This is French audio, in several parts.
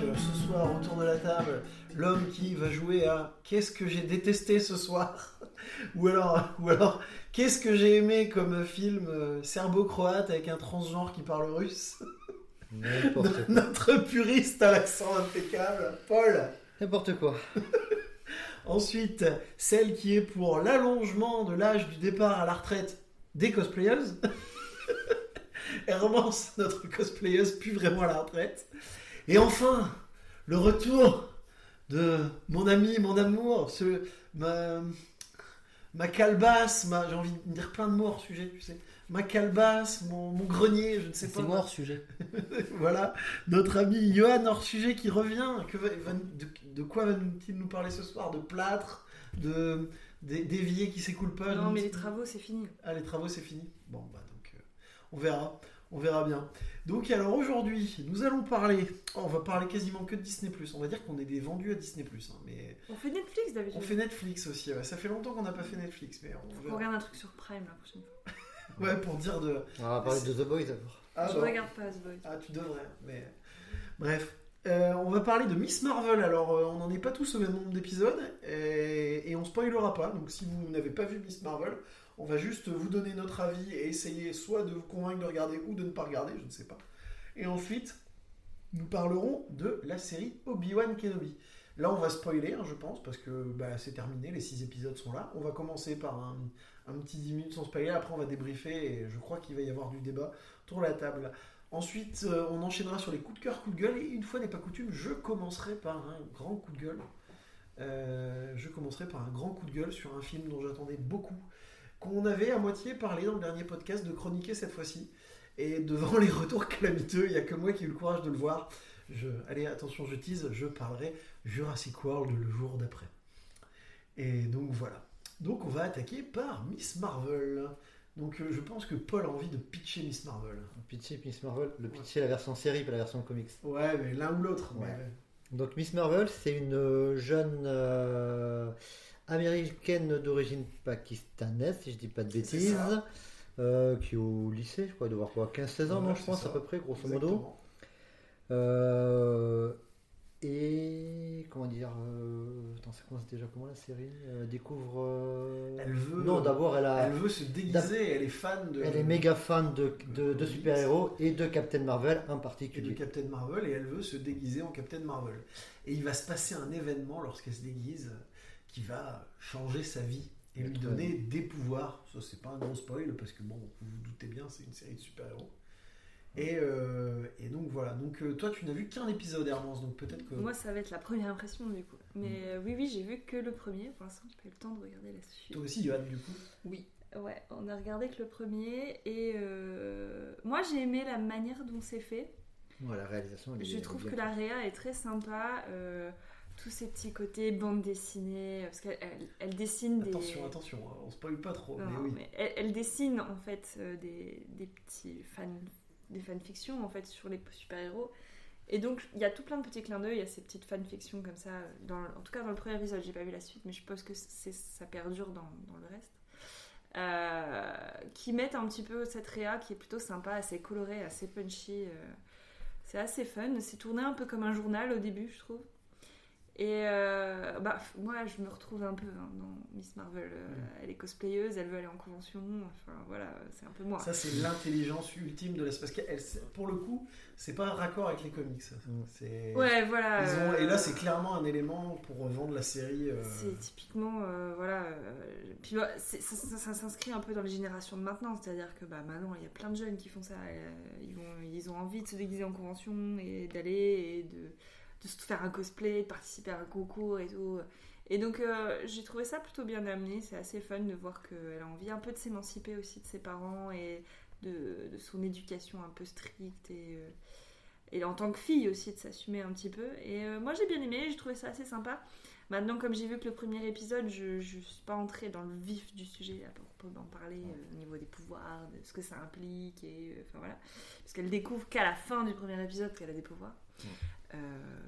ce soir autour de la table l'homme qui va jouer à Qu'est-ce que j'ai détesté ce soir? Ou alors, ou alors Qu'est-ce que j'ai aimé comme film euh, serbo-croate avec un transgenre qui parle russe? N'importe quoi. Notre puriste à l'accent impeccable, Paul. N'importe quoi. Ensuite, celle qui est pour l'allongement de l'âge du départ à la retraite des cosplayers. Hermance, notre cosplayeuse, plus vraiment à la retraite. Et enfin, le retour de mon ami, mon amour, ce, ma, ma calebasse, ma, j'ai envie de dire plein de mots hors sujet, tu sais. Ma calebasse, mon, mon grenier, je ne sais pas. C'est moi hors sujet. voilà, notre ami Johan hors sujet qui revient. Que va- va- de, de quoi va-t-il nous parler ce soir? De plâtre De d'é- d'évier qui s'écoule pas Non, mais les travaux, c'est fini. Ah, les travaux, c'est fini Bon, bah donc, euh, on verra. On verra bien. Donc, alors aujourd'hui, nous allons parler. oh, on va parler quasiment que de Disney. On va dire qu'on est des vendus à Disney. hein, mais On fait Netflix d'habitude. on fait Netflix aussi. ouais. Ça fait longtemps qu'on n'a pas fait Netflix. Mais on verra. regarde un truc sur Prime la prochaine fois. Ouais, pour dire de. On va parler de The Boys d'abord. Ah, je bah, regarde pas The Boys. Ah, tu devrais, mais. Bref. Euh, on va parler de Miss Marvel. Alors, euh, on n'en est pas tous au même nombre d'épisodes et, et on spoilera pas. Donc, si vous n'avez pas vu Miss Marvel, on va juste vous donner notre avis et essayer soit de vous convaincre de regarder ou de ne pas regarder, je ne sais pas. Et ensuite, nous parlerons de la série Obi-Wan Kenobi. Là, on va spoiler, hein, je pense, parce que bah, c'est terminé, les six épisodes sont là. On va commencer par un, petit 10 minutes sans spoiler, après on va débriefer et je crois qu'il va y avoir du débat autour de la table. Ensuite, euh, on enchaînera sur les coups de cœur, coups de gueule, et une fois n'est pas coutume, je commencerai par un grand coup de gueule. Euh, je commencerai par un grand coup de gueule sur un film dont j'attendais beaucoup, qu'on avait à moitié parlé dans le dernier podcast de chroniquer cette fois-ci. Et devant les retours calamiteux, il n'y a que moi qui ai eu le courage de le voir. Je, allez, attention, je tease, je parlerai Jurassic World le jour d'après. Et donc voilà. Donc on va attaquer par Miss Marvel. Donc euh, je pense que Paul a envie de pitcher Miss Marvel. Pitchy Miss Marvel. Le pitchy, la version série, pas la version comics. Ouais, mais l'un ou l'autre. Ouais. mais- Donc Miss Marvel, c'est une euh, jeune euh, américaine d'origine pakistanaise, si je dis pas de bêtises, euh, qui est au lycée, je crois, doit avoir quoi, 15-16 ans, non, je pense, ça. à peu près, grosso modo. Euh, et comment dire, euh, attends, ça commence déjà comment la série Euh, Découvre. euh, Elle veut- Non, d'abord elle a. Elle veut se déguiser, elle est fan de. Elle est méga fan de, de, de Comics. super-héros et de Captain Marvel en et de particulier. Captain Marvel et elle veut se déguiser en Captain Marvel. Et il va se passer un événement lorsqu'elle se déguise qui va changer sa vie et lui donner des pouvoirs. Ça, c'est pas un gros spoil parce que bon, vous vous doutez bien, c'est une série de super-héros. Et, euh, et donc voilà. Donc euh, toi, tu n'as vu qu'un épisode, Hermance, donc peut-être que. Moi, ça va être la première impression du coup. Mais euh, oui, oui, j'ai vu que le premier. Pour l'instant, j'ai pas eu le temps de regarder la suite. Toi aussi, Johan, du coup. Oui, ouais, on a regardé que le premier. Et euh, moi, j'ai aimé la manière dont c'est fait. Ouais, la réalisation, elle est- Je elle est trouve bien que la réa est très sympa. euh, tous ces petits côtés bande dessinée. Parce qu'elle elle, elle dessine des. Attention, attention, hein, on spoil pas trop. Non, mais oui. mais elle, elle dessine en fait euh, des, des petits fans, des fanfictions en fait sur les super-héros. Et donc il y a tout plein de petits clins d'œil, il y a ces petites fanfictions comme ça. Dans, en tout cas dans le premier épisode, j'ai pas vu la suite, mais je suppose que ça perdure dans, dans le reste. Euh, qui mettent un petit peu cette réa qui est plutôt sympa, assez colorée, assez punchy. euh, c'est assez fun. C'est tourné un peu comme un journal au début, je trouve. Et euh, bah, moi, je me retrouve un peu hein, dans Miss Marvel. Euh, Elle est cosplayeuse, elle veut aller en convention. Enfin, voilà, c'est un peu moi. Ça, c'est l'intelligence ultime de c'est- pour le coup, c'est pas un raccord avec les comics. Mm. C'est. Ouais, voilà. Ils ont- euh, Et là, c'est clairement un élément pour vendre la série. euh, C'est typiquement, euh, voilà. euh, puis bah, ça, ça- ça s'inscrit un peu dans les générations de maintenant, c'est-à-dire que bah, maintenant il y a plein de jeunes qui font ça. euh, ils, vont, ils ont envie de se déguiser en convention et d'aller et de, de se faire un cosplay, de participer à un concours et tout. Et donc euh, j'ai trouvé ça plutôt bien amené, c'est assez fun de voir qu'elle a envie un peu de s'émanciper aussi de ses parents et de, de son éducation un peu stricte et, euh, et en tant que fille aussi de s'assumer un petit peu. Et euh, moi j'ai bien aimé, j'ai trouvé ça assez sympa. Maintenant, comme j'ai vu que le premier épisode, je ne suis pas entrée dans le vif du sujet à propos d'en parler au niveau des pouvoirs, de ce que ça implique, et enfin voilà. Parce qu'elle découvre qu'à la fin du premier épisode qu'elle a des pouvoirs. Euh,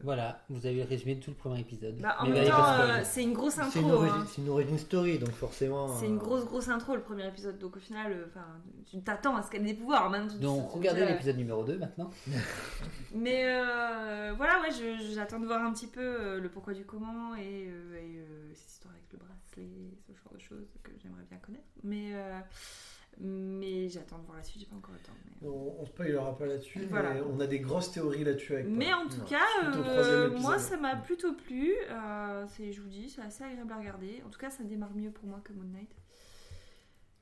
Voilà, vous avez résumé tout le premier épisode. bah, en Mais même temps, euh, c'est une grosse C'est intro. une, hein. c'est une origin story, donc forcément. C'est euh, une grosse grosse intro le premier épisode donc au final euh, enfin tu t'attends à ce qu'elle ait des pouvoirs maintenant tu- Donc tu- regardez tu- l'épisode numéro 2 maintenant. mais euh, voilà ouais je- j'attends de voir un petit peu euh, le pourquoi du comment et, euh, et, euh, cette histoire avec le bracelet ce genre de choses que j'aimerais bien connaître mais euh, mais j'attends de voir la suite j'ai pas encore le temps mais, On, on spoilera pas là-dessus, Voilà. mais on a des grosses théories là-dessus avec mais en tout Ouais. cas euh, moi ça m'a plutôt plu. Euh, c'est je vous dis c'est assez agréable à regarder. En tout cas ça démarre mieux pour moi que Moon Knight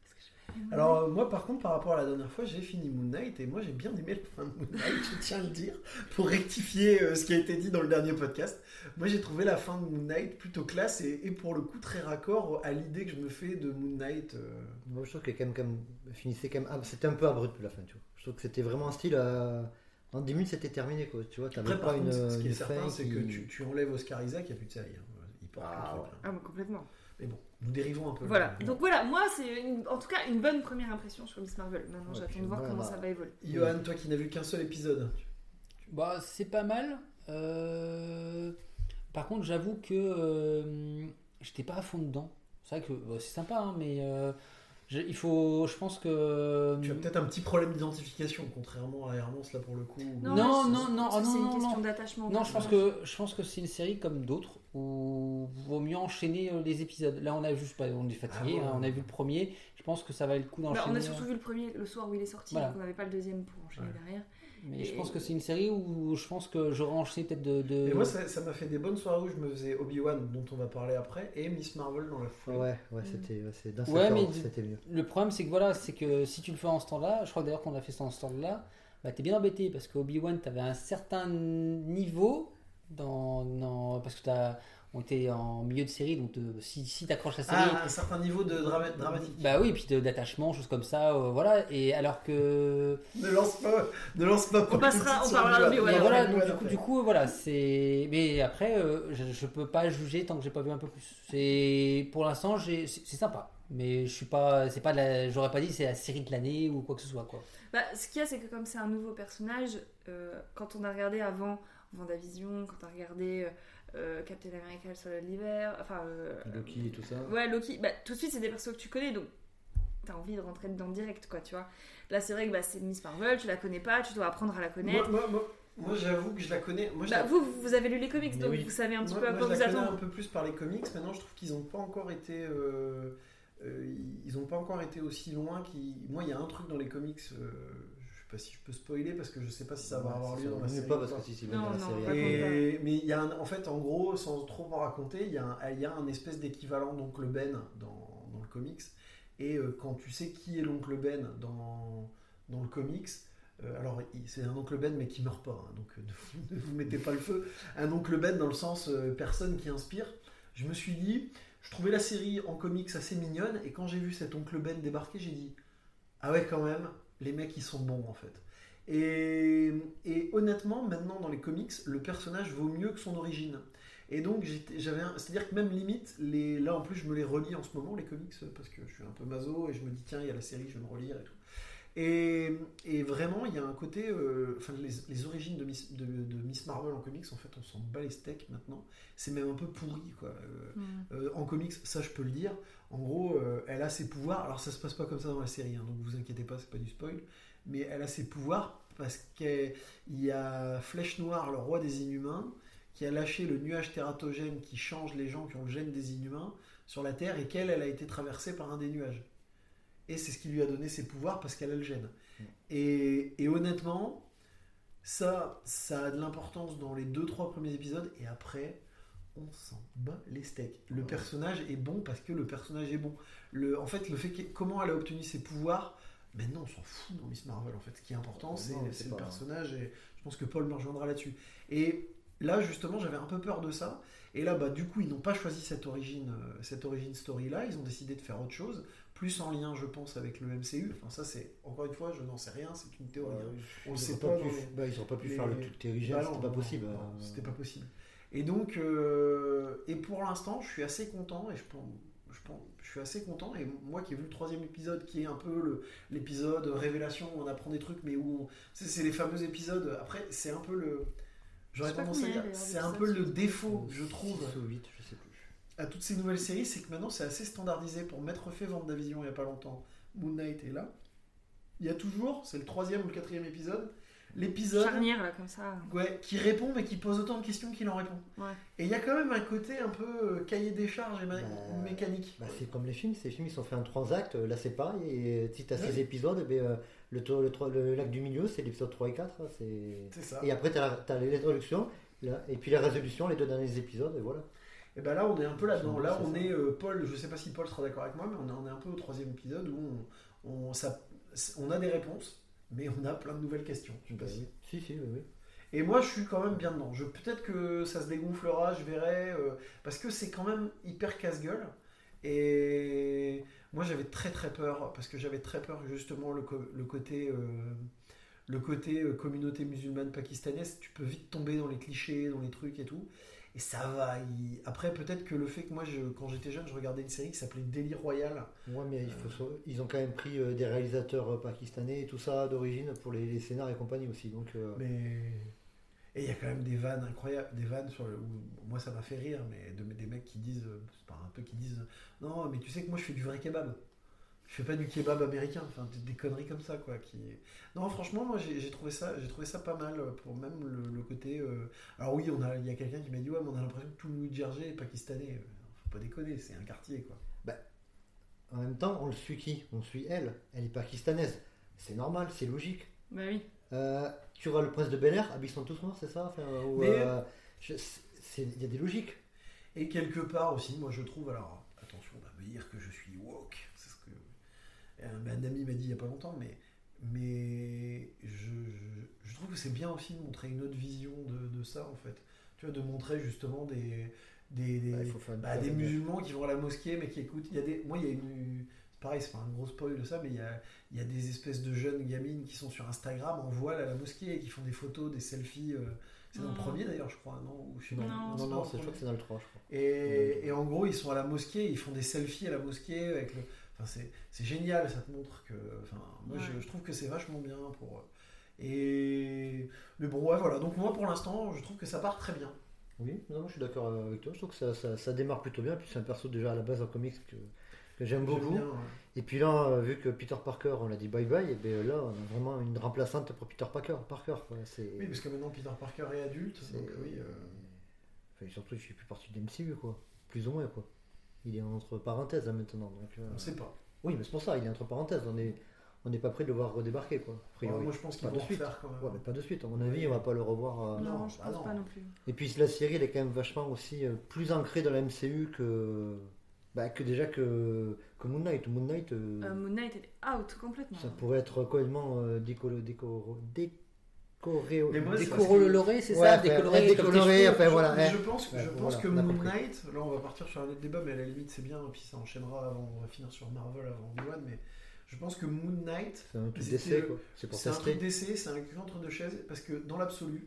Parce que j'ai pas aimé Moon Alors moi par contre par rapport à la dernière fois j'ai fini Moon Knight et moi j'ai bien aimé la fin de Moon Knight, je tiens à le dire, pour rectifier euh, ce qui a été dit dans le dernier podcast. Moi j'ai trouvé la fin de Moon Knight plutôt classe et, et pour le coup très raccord à l'idée que je me fais de Moon Knight. euh, Moi, je trouve que quand même, quand même, finissait quand même. ah, c'était un peu abrupt la fin, tu vois. Je trouve que c'était vraiment un style. euh, En 10 minutes, c'était terminé, quoi. Tu vois, t'avais pas contre une. ce qui est certain c'est qui- que tu, tu enlèves Oscar Isaac, il n'y a plus de série. hein. Il porte Ah, le truc, ouais. Ah, mais complètement. Mais bon, nous dérivons un peu. Voilà. Donc voilà, moi c'est une- en tout cas une bonne première impression sur Miss Marvel. Maintenant Ouais, j'attends de voir comment bah, ça va évoluer. Johan, toi qui n'as vu qu'un seul épisode, Bah, c'est pas mal. Euh, Par contre, j'avoue que euh, j'étais pas à fond dedans. C'est vrai que bah, c'est sympa, hein, mais euh, il faut, je pense que. tu as peut-être un petit problème d'identification, contrairement à Hermance là pour le coup. Non, non, non, non, oh, non, c'est une non, question non. d'attachement. Non, je pense que je pense que c'est une série comme d'autres où vaut mieux enchaîner euh, les épisodes. Là, on a juste pas, on est fatigué. Ah hein, on a vu le premier. Je pense que ça valait le coup Bah, d'enchaîner. on a surtout vu le premier le soir où il est sorti, Voilà. donc on n'avait pas le deuxième pour enchaîner Ouais. derrière. Mais je pense que c'est une série où je pense que j'aurais enchaîné peut-être de. de- Et moi, ça ça m'a fait des bonnes soirées où je me faisais Obi-Wan, dont on va parler après, et Miss Marvel dans la foulée. Ouais, ouais, c'était. ouais, c'est- D'un seul Ouais, temps, mais- c'était mieux. Le problème, c'est que voilà, c'est que si tu le fais en ce temps-là, je crois d'ailleurs qu'on a fait ça en ce temps-là, bah, t'es bien embêté parce qu'Obi-Wan, t'avais un certain niveau dans, dans- parce que t'as, on était en milieu de série, donc de- si, si t'accroches la série, Ah, un certain niveau de drama- dramatique. bah oui, et puis de- d'attachement, choses comme ça, euh, voilà. Et alors que, Ne lance pas, ne lance pas. Paul passera- de on parlera d'Obi-Wan. mais Ouais, voilà, donc, du coup, après. du coup, voilà, c'est. Mais après, euh, je, je peux pas juger tant que j'ai pas vu un peu plus. C'est pour l'instant, c'est sympa, mais je suis pas, c'est pas, de la- j'aurais pas dit c'est la série de l'année ou quoi que ce soit quoi. Bah, ce qu'il y a, c'est que comme c'est un nouveau personnage, euh, quand on a regardé avant Vendavision, quand on a regardé euh, Captain America le soldat de l'hiver, enfin. euh, Loki et tout ça. Ouais, Loki, bah, tout de suite, c'est des persos que tu connais, donc t'as envie de rentrer dedans direct, quoi, tu vois. Là, c'est vrai que bah, c'est Miss Marvel, tu la connais pas, tu dois apprendre à la connaître. moi, moi, moi, j'avoue que je la connais. Moi, je Bah, la- vous, vous avez lu les comics, donc oui. vous savez un petit moi- peu à moi, quoi je vous la connais un attendre. peu plus par les comics. Maintenant, je trouve qu'ils n'ont pas encore été. euh, euh, ils n'ont pas encore été aussi loin. Qu'ils... Moi, il y a un truc dans les comics. euh, je sais pas si je peux spoiler parce que je sais pas si ça va Ouais, avoir lieu dans la série. pas parce pas. que si c'est Non, dans la série. Et, mais il y a un, en fait, en gros, sans trop en raconter, il y a un, il y a un espèce d'équivalent d'Oncle Ben dans, dans le comics. Et euh, quand tu sais qui est l'Oncle Ben dans, dans le comics, euh, alors c'est un Oncle Ben mais qui meurt pas, hein, donc euh, ne, vous- ne vous mettez pas le feu. Un Oncle Ben dans le sens euh, personne qui inspire. Je me suis dit, je trouvais la série en comics assez mignonne, et quand j'ai vu cet Oncle Ben débarquer, j'ai dit, ah ouais quand même, les mecs ils sont bons en fait. Et, honnêtement, maintenant dans les comics, le personnage vaut mieux que son origine. Et donc j'avais, c'est-à-dire que même limite, là en plus je me les relis en ce moment les comics parce que je suis un peu maso et je me dis tiens il y a la série, je vais me relire et tout. Et, et vraiment il y a un côté, euh, enfin les, les origines de Miss, de, de Miss Marvel en comics en fait on s'en bat les steaks maintenant. C'est même un peu pourri quoi. Euh, Hmm. euh, en comics, ça je peux le dire. En gros, elle a ses pouvoirs. Alors ça se passe pas comme ça dans la série, hein, donc vous inquiétez pas, c'est pas du spoil. Mais elle a ses pouvoirs parce qu'il y a Flèche Noire, le roi des Inhumains, qui a lâché le nuage tératogène qui change les gens qui ont le gène des Inhumains sur la Terre et qu'elle, elle a été traversée par un des nuages. Et c'est ce qui lui a donné ses pouvoirs parce qu'elle a le gène. Et, et honnêtement, ça, ça a de l'importance dans les deux trois premiers épisodes et après, on s'en bat les steaks. Le Ouais. personnage est bon parce que le personnage est bon. Le, en fait, le fait que, comment elle a obtenu ses pouvoirs, maintenant on s'en fout dans Miss Marvel. En fait, ce qui est important, c'est le personnage et je pense que Paul me rejoindra là-dessus. Et là, justement, j'avais un peu peur de ça. Et là, bah, du coup, ils n'ont pas choisi cette origine, euh, cette origine story-là. Ils ont décidé de faire autre chose, plus en lien, je pense, avec le MCU. Enfin, ça, c'est encore une fois, je n'en sais rien, c'est une théorie. hein. On Ils sait pas pas dans pu, les- bah, ils auraient pas pu les- faire le truc terrigène, Bah c'était pas possible. euh, C'était pas possible. Et donc, euh, et pour l'instant, je suis assez content et je pense, je pense, je suis assez content. Et moi qui ai vu le troisième épisode, qui est un peu l'épisode révélation où on apprend des trucs, mais où c'est c'est les fameux épisodes. Après, c'est un peu le J'aurais Je sais pas tendance à dire, c'est un peu le défaut, je trouve, 6 ou 8, je sais plus. À toutes ces nouvelles séries, c'est que maintenant c'est assez standardisé. Pour m'être fait Vendavision il y a pas longtemps, Moon Knight est là. Il y a toujours, c'est le troisième ou le quatrième épisode, l'épisode Charnière, là, comme ça. ouais, qui répond mais qui pose autant de questions qu'il en répond. Ouais. Et il y a quand même un côté un peu euh, cahier des charges et ma- Bah, mécanique. Bah, c'est comme les films, ces films ils sont faits en trois actes, là c'est pareil, et si tu as Ouais. 6 épisodes, ben, euh, le, le, tro- le lac du milieu c'est l'épisode 3 et 4, c'est... C'est ça. Et après tu as, l'introduction, là, et puis la résolution, les deux derniers épisodes, et voilà. Et ben là, on est un peu là-dedans. Là, on est euh, Paul. Je sais pas si Paul sera d'accord avec moi, mais on est, on est un peu au troisième épisode où on, on, ça- on a des réponses, mais on a plein de nouvelles questions. Je sais pas Bah si- oui. Si, si, oui, oui. Et moi, je suis quand même bien dedans. Peut-être que ça se dégonflera, je verrai, euh, parce que c'est quand même hyper casse-gueule. Et moi, j'avais très très peur, parce que j'avais très peur justement le, co- le côté. euh, le côté euh, communauté musulmane pakistanaise, tu peux vite tomber dans les clichés, dans les trucs et tout. Et ça va. il- Après, peut-être que le fait que moi, je, quand j'étais jeune, je regardais une série qui s'appelait Daily Royal. Ouais, mais il faut, so- ils ont quand même pris euh, des réalisateurs euh, pakistanais et tout ça d'origine pour les, les scénars et compagnie aussi. Donc, euh, Mais. Et il y a quand même des vannes incroyables, des vannes sur le. où- moi, ça m'a fait rire, mais de, des mecs qui disent. euh, C'est pas un peu qui disent. Non, mais tu sais que moi, je fais du vrai kebab. Je fais pas du kebab américain. Enfin, des, des conneries comme ça, quoi. Qui... Non, franchement, moi, j'ai trouvé, ça- j'ai trouvé ça pas mal pour même le, le côté. euh, Alors, oui, on a- il y a quelqu'un qui m'a dit Ouais, mais on a l'impression que tout le New Jersey est pakistanais. Euh, Faut pas déconner, c'est un quartier, quoi. en même temps, on le suit qui? On suit elle. Elle est pakistanaise. C'est normal, c'est logique. Bah oui. Euh, tu vois le prince de Bel Air, ah, ils sont tous morts, c'est ça? Enfin, ou, Mais- euh, je- c'est- Il y a des logiques. Et quelque part aussi, moi je trouve, alors attention, on va me dire que je suis woke, c'est ce que euh, un ami m'a dit il y a pas longtemps, mais, mais je, je- je trouve que c'est bien aussi de montrer une autre vision de, de ça en fait. Tu vois, de montrer justement des, des, des, Bah, bah, des musulmans qui vont à la mosquée mais qui écoutent. Il y a des, moi il y a une. Pareil, c'est pas un gros spoil de ça, mais il y a, il y a des espèces de jeunes gamines qui sont sur Instagram en voile à la mosquée et qui font des photos, des selfies. euh, c'est dans le Mm. premier d'ailleurs, je crois, non? Ou je sais pas. Non, Non, c'est non, pas non, le c'est je premier. crois que c'est dans le 3, je crois. Et, et en gros, ils sont à la mosquée, ils font des selfies à la mosquée avec le. Enfin, c'est, génial, ça te montre que. Enfin, moi, je, Ouais. je trouve que c'est vachement bien pour. Et. Mais bon, ouais, voilà. Donc, moi, pour l'instant, je trouve que ça part très bien. Oui, non, je suis d'accord avec toi. Je trouve que ça, ça, ça démarre plutôt bien. Puis c'est un perso déjà à la base en comics que, que j'aime beaucoup. bien, ouais. Et puis là, euh, vu que Peter Parker, on a dit bye bye, et bien là, on a vraiment une remplaçante pour Peter Parker. Parker quoi. Oui, parce que maintenant, Peter Parker est adulte. c'est- Donc, oui. euh, enfin, surtout, je suis plus partie de MCU, quoi. Plus ou moins, quoi. Il est entre parenthèses maintenant. Donc, euh, on sait pas. Oui, mais c'est pour ça, il est entre parenthèses. On est, on n'est pas prêt de le voir redébarquer, quoi. a Ouais, priori. moi, je pense Pas vont de suite. quand même. Ouais, mais pas de suite. À mon avis, on va pas le revoir. euh, non, non, je bah pense non. pas non plus. Et puis la série, elle est quand même vachement aussi euh, plus ancrée dans la MCU que, bah, que déjà que, que Moon Knight. Moon Knight, euh, Euh, Moon Knight, elle est out complètement. ça pourrait être complètement euh, décolo, décoro, décoré, Mais moi, Décoloré, c'est Ouais, ça enfin, Décoloré, ouais, comme tes décoloré, cheveux. enfin, voilà. Hein. je pense, Ouais, je voilà, pense que on a Moon. Knight, là on va partir sur un autre débat, mais à la limite c'est bien, et puis ça enchaînera avant, on va finir sur Marvel avant Obi-Wan, mais je pense que Moon Knight, C'est un truc d'essai. C'est pour c'est un truc d'essai, c'est un cul entre deux chaises, parce que dans l'absolu,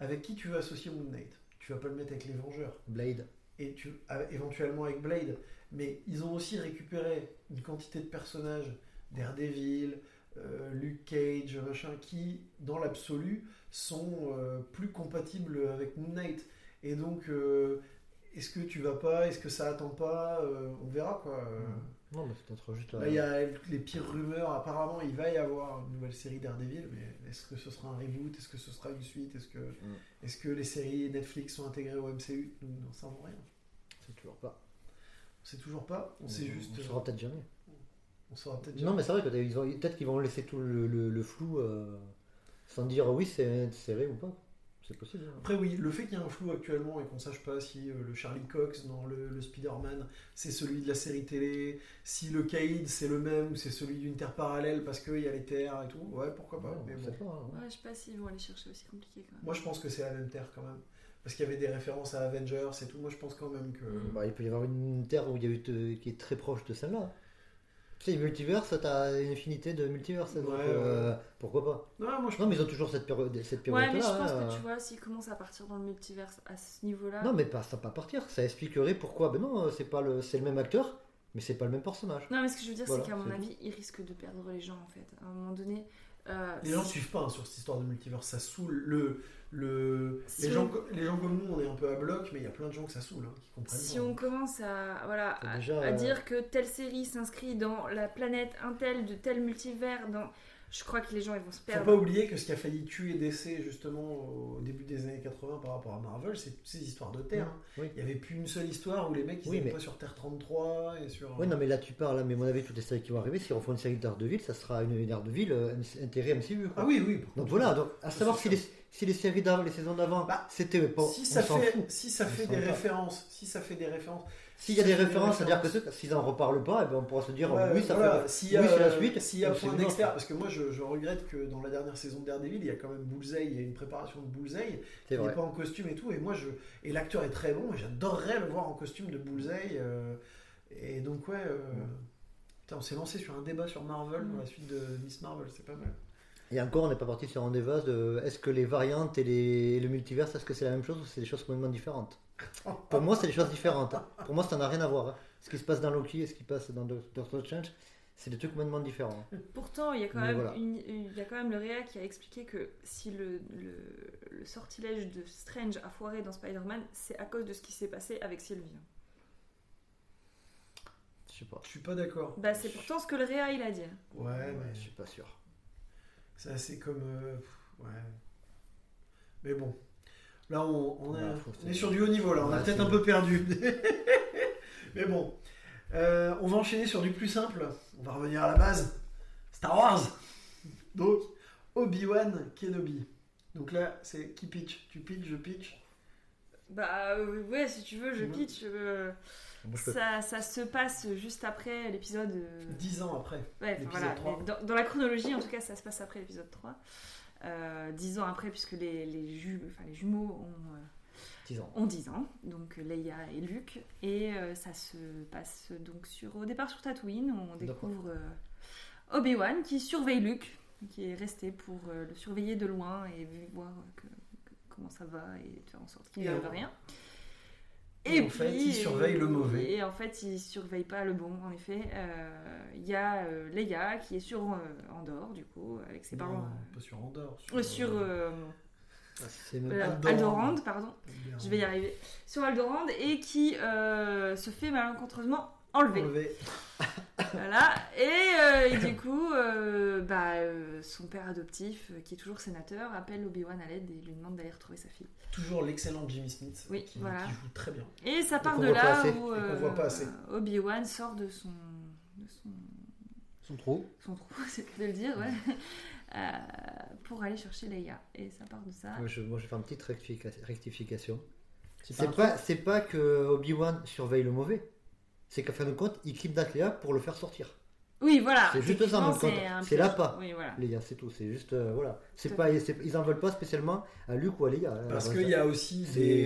avec qui tu veux associer Moon Knight? Tu vas pas le mettre avec les Vengeurs, Blade. et tu, ah, éventuellement avec Blade, mais ils ont aussi récupéré une quantité de personnages, Daredevil, euh, Luke Cage, machin, qui, dans l'absolu, sont euh, plus compatibles avec Moon Knight. Et donc, euh, est-ce que tu vas pas, est-ce que ça attend pas On verra quoi. Non, mais c'est peut-être juste. Là, il y a les pires rumeurs. Apparemment, il va y avoir une nouvelle série Daredevil, mais est-ce que ce sera un reboot? Est-ce que ce sera une suite? Est-ce que, est-ce que les séries Netflix sont intégrées au MCU Nous n'en savons rien. C'est toujours pas. On sait toujours pas. On sait juste. On saura peut-être jamais. On saura peut-être. Non, mais c'est vrai que peut-être qu'ils vont laisser tout le, le- le flou euh, sans dire oui, c'est serré ou pas. C'est possible. hein. Après, oui, le fait qu'il y ait un flou actuellement et qu'on sache pas si euh, le Charlie Cox dans le, le Spider-Man c'est celui de la série télé, si le Caïd c'est le même ou c'est celui d'une terre parallèle parce qu'il y a les terres et tout, ouais, pourquoi pas. Ouais, mais on bon. pas, hein. Ouais, je sais pas s'ils vont aller chercher aussi compliqué quand même. Moi, je pense que c'est la même terre quand même. Parce qu'il y avait des références à Avengers et tout. Moi, je pense quand même que. Bah, il peut y avoir une terre où il y a eu de- qui est très proche de celle-là. Tu sais, multiverse, t'as une infinité de multiverse. donc, Ouais, euh, Pourquoi pas? Non, moi, je Non, mais ils ont toujours cette période, cette Ouais, période mais je là. pense que tu vois, s'ils commencent à partir dans le multiverse à ce niveau-là. Non, mais pas, ça va pas partir. Ça expliquerait pourquoi. Ben non, c'est pas le, c'est le même acteur, mais c'est pas le même personnage. Non, mais ce que je veux dire, Voilà, c'est qu'à mon c'est avis, ils risquent de perdre les gens en fait. À un moment donné, Euh, Les gens suivent pas hein, sur cette histoire de multivers, ça saoule. Le, le... Si les, on- gens, les gens comme nous, on est un peu à bloc, mais il y a plein de gens que ça saoule, hein, qui comprennent Si pas. on commence à, voilà, à, déjà, à euh, dire que telle série s'inscrit dans la planète Intel de tel multivers, dans... je crois que les gens ils vont se Faut perdre. pas oublier que ce qui a failli tuer DC justement au début des années 80 par rapport à Marvel, c'est ces histoires de Terre. hein. Oui. Il y avait plus une seule histoire où les mecs ils Oui, mais- pas sur Terre 33 et sur. Oui, non, mais là tu parles, là, mais à mon avis, toutes les séries qui vont arriver, si on refont une série d'Ardeville, ça sera une Daredevil euh, intérêt MCU. quoi. Ah oui, oui. Donc voilà, donc, à savoir si les, si les séries d'avant, les saisons d'avant, Bah, c'était. Bon, si ça fait, fout. si ça On fait des références, si ça fait des références. S'il y a des références, c'est-à-dire que s'ils en reparlent pas, eh ben, on pourra se dire Ouais, oui, ça voilà, fait. a, oui, c'est la suite, S'il y a point autre. parce que moi je, je regrette que dans la dernière saison de Daredevil, il y a quand même Bullseye, il y a une préparation de Bullseye, il n'est pas en costume et tout, et moi je. Et l'acteur est très bon, et j'adorerais le voir en costume de Bullseye. euh, et donc, ouais. euh, putain, on s'est lancé sur un débat sur Marvel Mm. dans la suite de Miss Marvel, c'est pas mal. Et encore, on n'est pas parti sur un débat de est-ce que les variantes et, les, et le multivers, est-ce que c'est la même chose ou c'est des choses complètement différentes Pour moi, c'est des choses différentes. hein. Pour moi, ça n'a rien à voir. hein. Ce qui se passe dans Loki et ce qui passe dans Doctor Strange, c'est des trucs complètement différents. Pourtant, il y, a quand Mais même voilà. une- il y a quand même le réa qui a expliqué que si le, le, le sortilège de Strange a foiré dans Spider-Man, c'est à cause de ce qui s'est passé avec Sylvie. Je sais pas. Je suis pas d'accord. Bah, c'est pourtant ce que le réa il a dit. Ouais, mais Je suis pas sûr. C'est assez comme. euh, ouais. Mais bon. Là, on, Ouais, que on est c'est- sur du haut niveau, là. On a peut-être c'est- un peu perdu. Mais bon. Euh, on va enchaîner sur du plus simple. On va revenir à la base. Star Wars. Donc, Obi-Wan Kenobi. Donc là, c'est qui pitch? Tu pitch, je pitch? Bah, euh, ouais, si tu veux, je pitch. euh, ça, ça se passe juste après l'épisode. euh, Dix ans après. Ouais, enfin, L'épisode voilà. 3. les- Dans, dans la chronologie, en tout cas, ça se passe après l'épisode 3. Euh, dix ans après, puisque les, les, ju- enfin, les jumeaux ont, euh, 10 ans. ont 10 ans, donc Leia et Luke. Et euh, ça se passe donc sur, au départ sur Tatooine. On découvre euh, Obi-Wan qui surveille Luke, qui est resté pour euh, le surveiller de loin et voir que- que- comment ça va et faire en sorte qu'il ne rien. Et en fait, il surveille le mauvais. Et en fait, il surveille pas le bon, en effet. Euh, Il y a euh, Leia qui est sur euh, Andorre, du coup, avec ses Non, parents. pas sur Andorre. euh, sur euh, euh, Aldorand. Aldorand, pardon. Je vais y arriver. Sur Aldorand et qui euh, se fait malencontreusement enlever. Enlevé. voilà. Et, euh, et du coup, euh, bah, euh, son père adoptif, qui est toujours sénateur, appelle Obi-Wan à l'aide et lui demande d'aller retrouver sa fille. Toujours l'excellent Jimmy Smith. Oui, qui, voilà. qui joue très bien. Et ça part de pas là où euh, pas. Obi-Wan sort de son, de son, Son trou. son trou, c'est de le dire, ouais, euh, pour aller chercher Leia. Et ça part de ça. Moi, je, moi, je vais faire une petite rectifica- rectification. C'est pas, c'est pas que Obi-Wan surveille le mauvais. C'est qu'à fin de compte, il kidnappe Léa pour le faire sortir. Oui, voilà. C'est juste ça, mon C'est l'appât. Oui, voilà. Léa, c'est tout. C'est juste, euh, voilà. C'est pas, c'est- ils en veulent pas spécialement à Luke ou à Léa. Parce Alors, qu'il y a aussi des,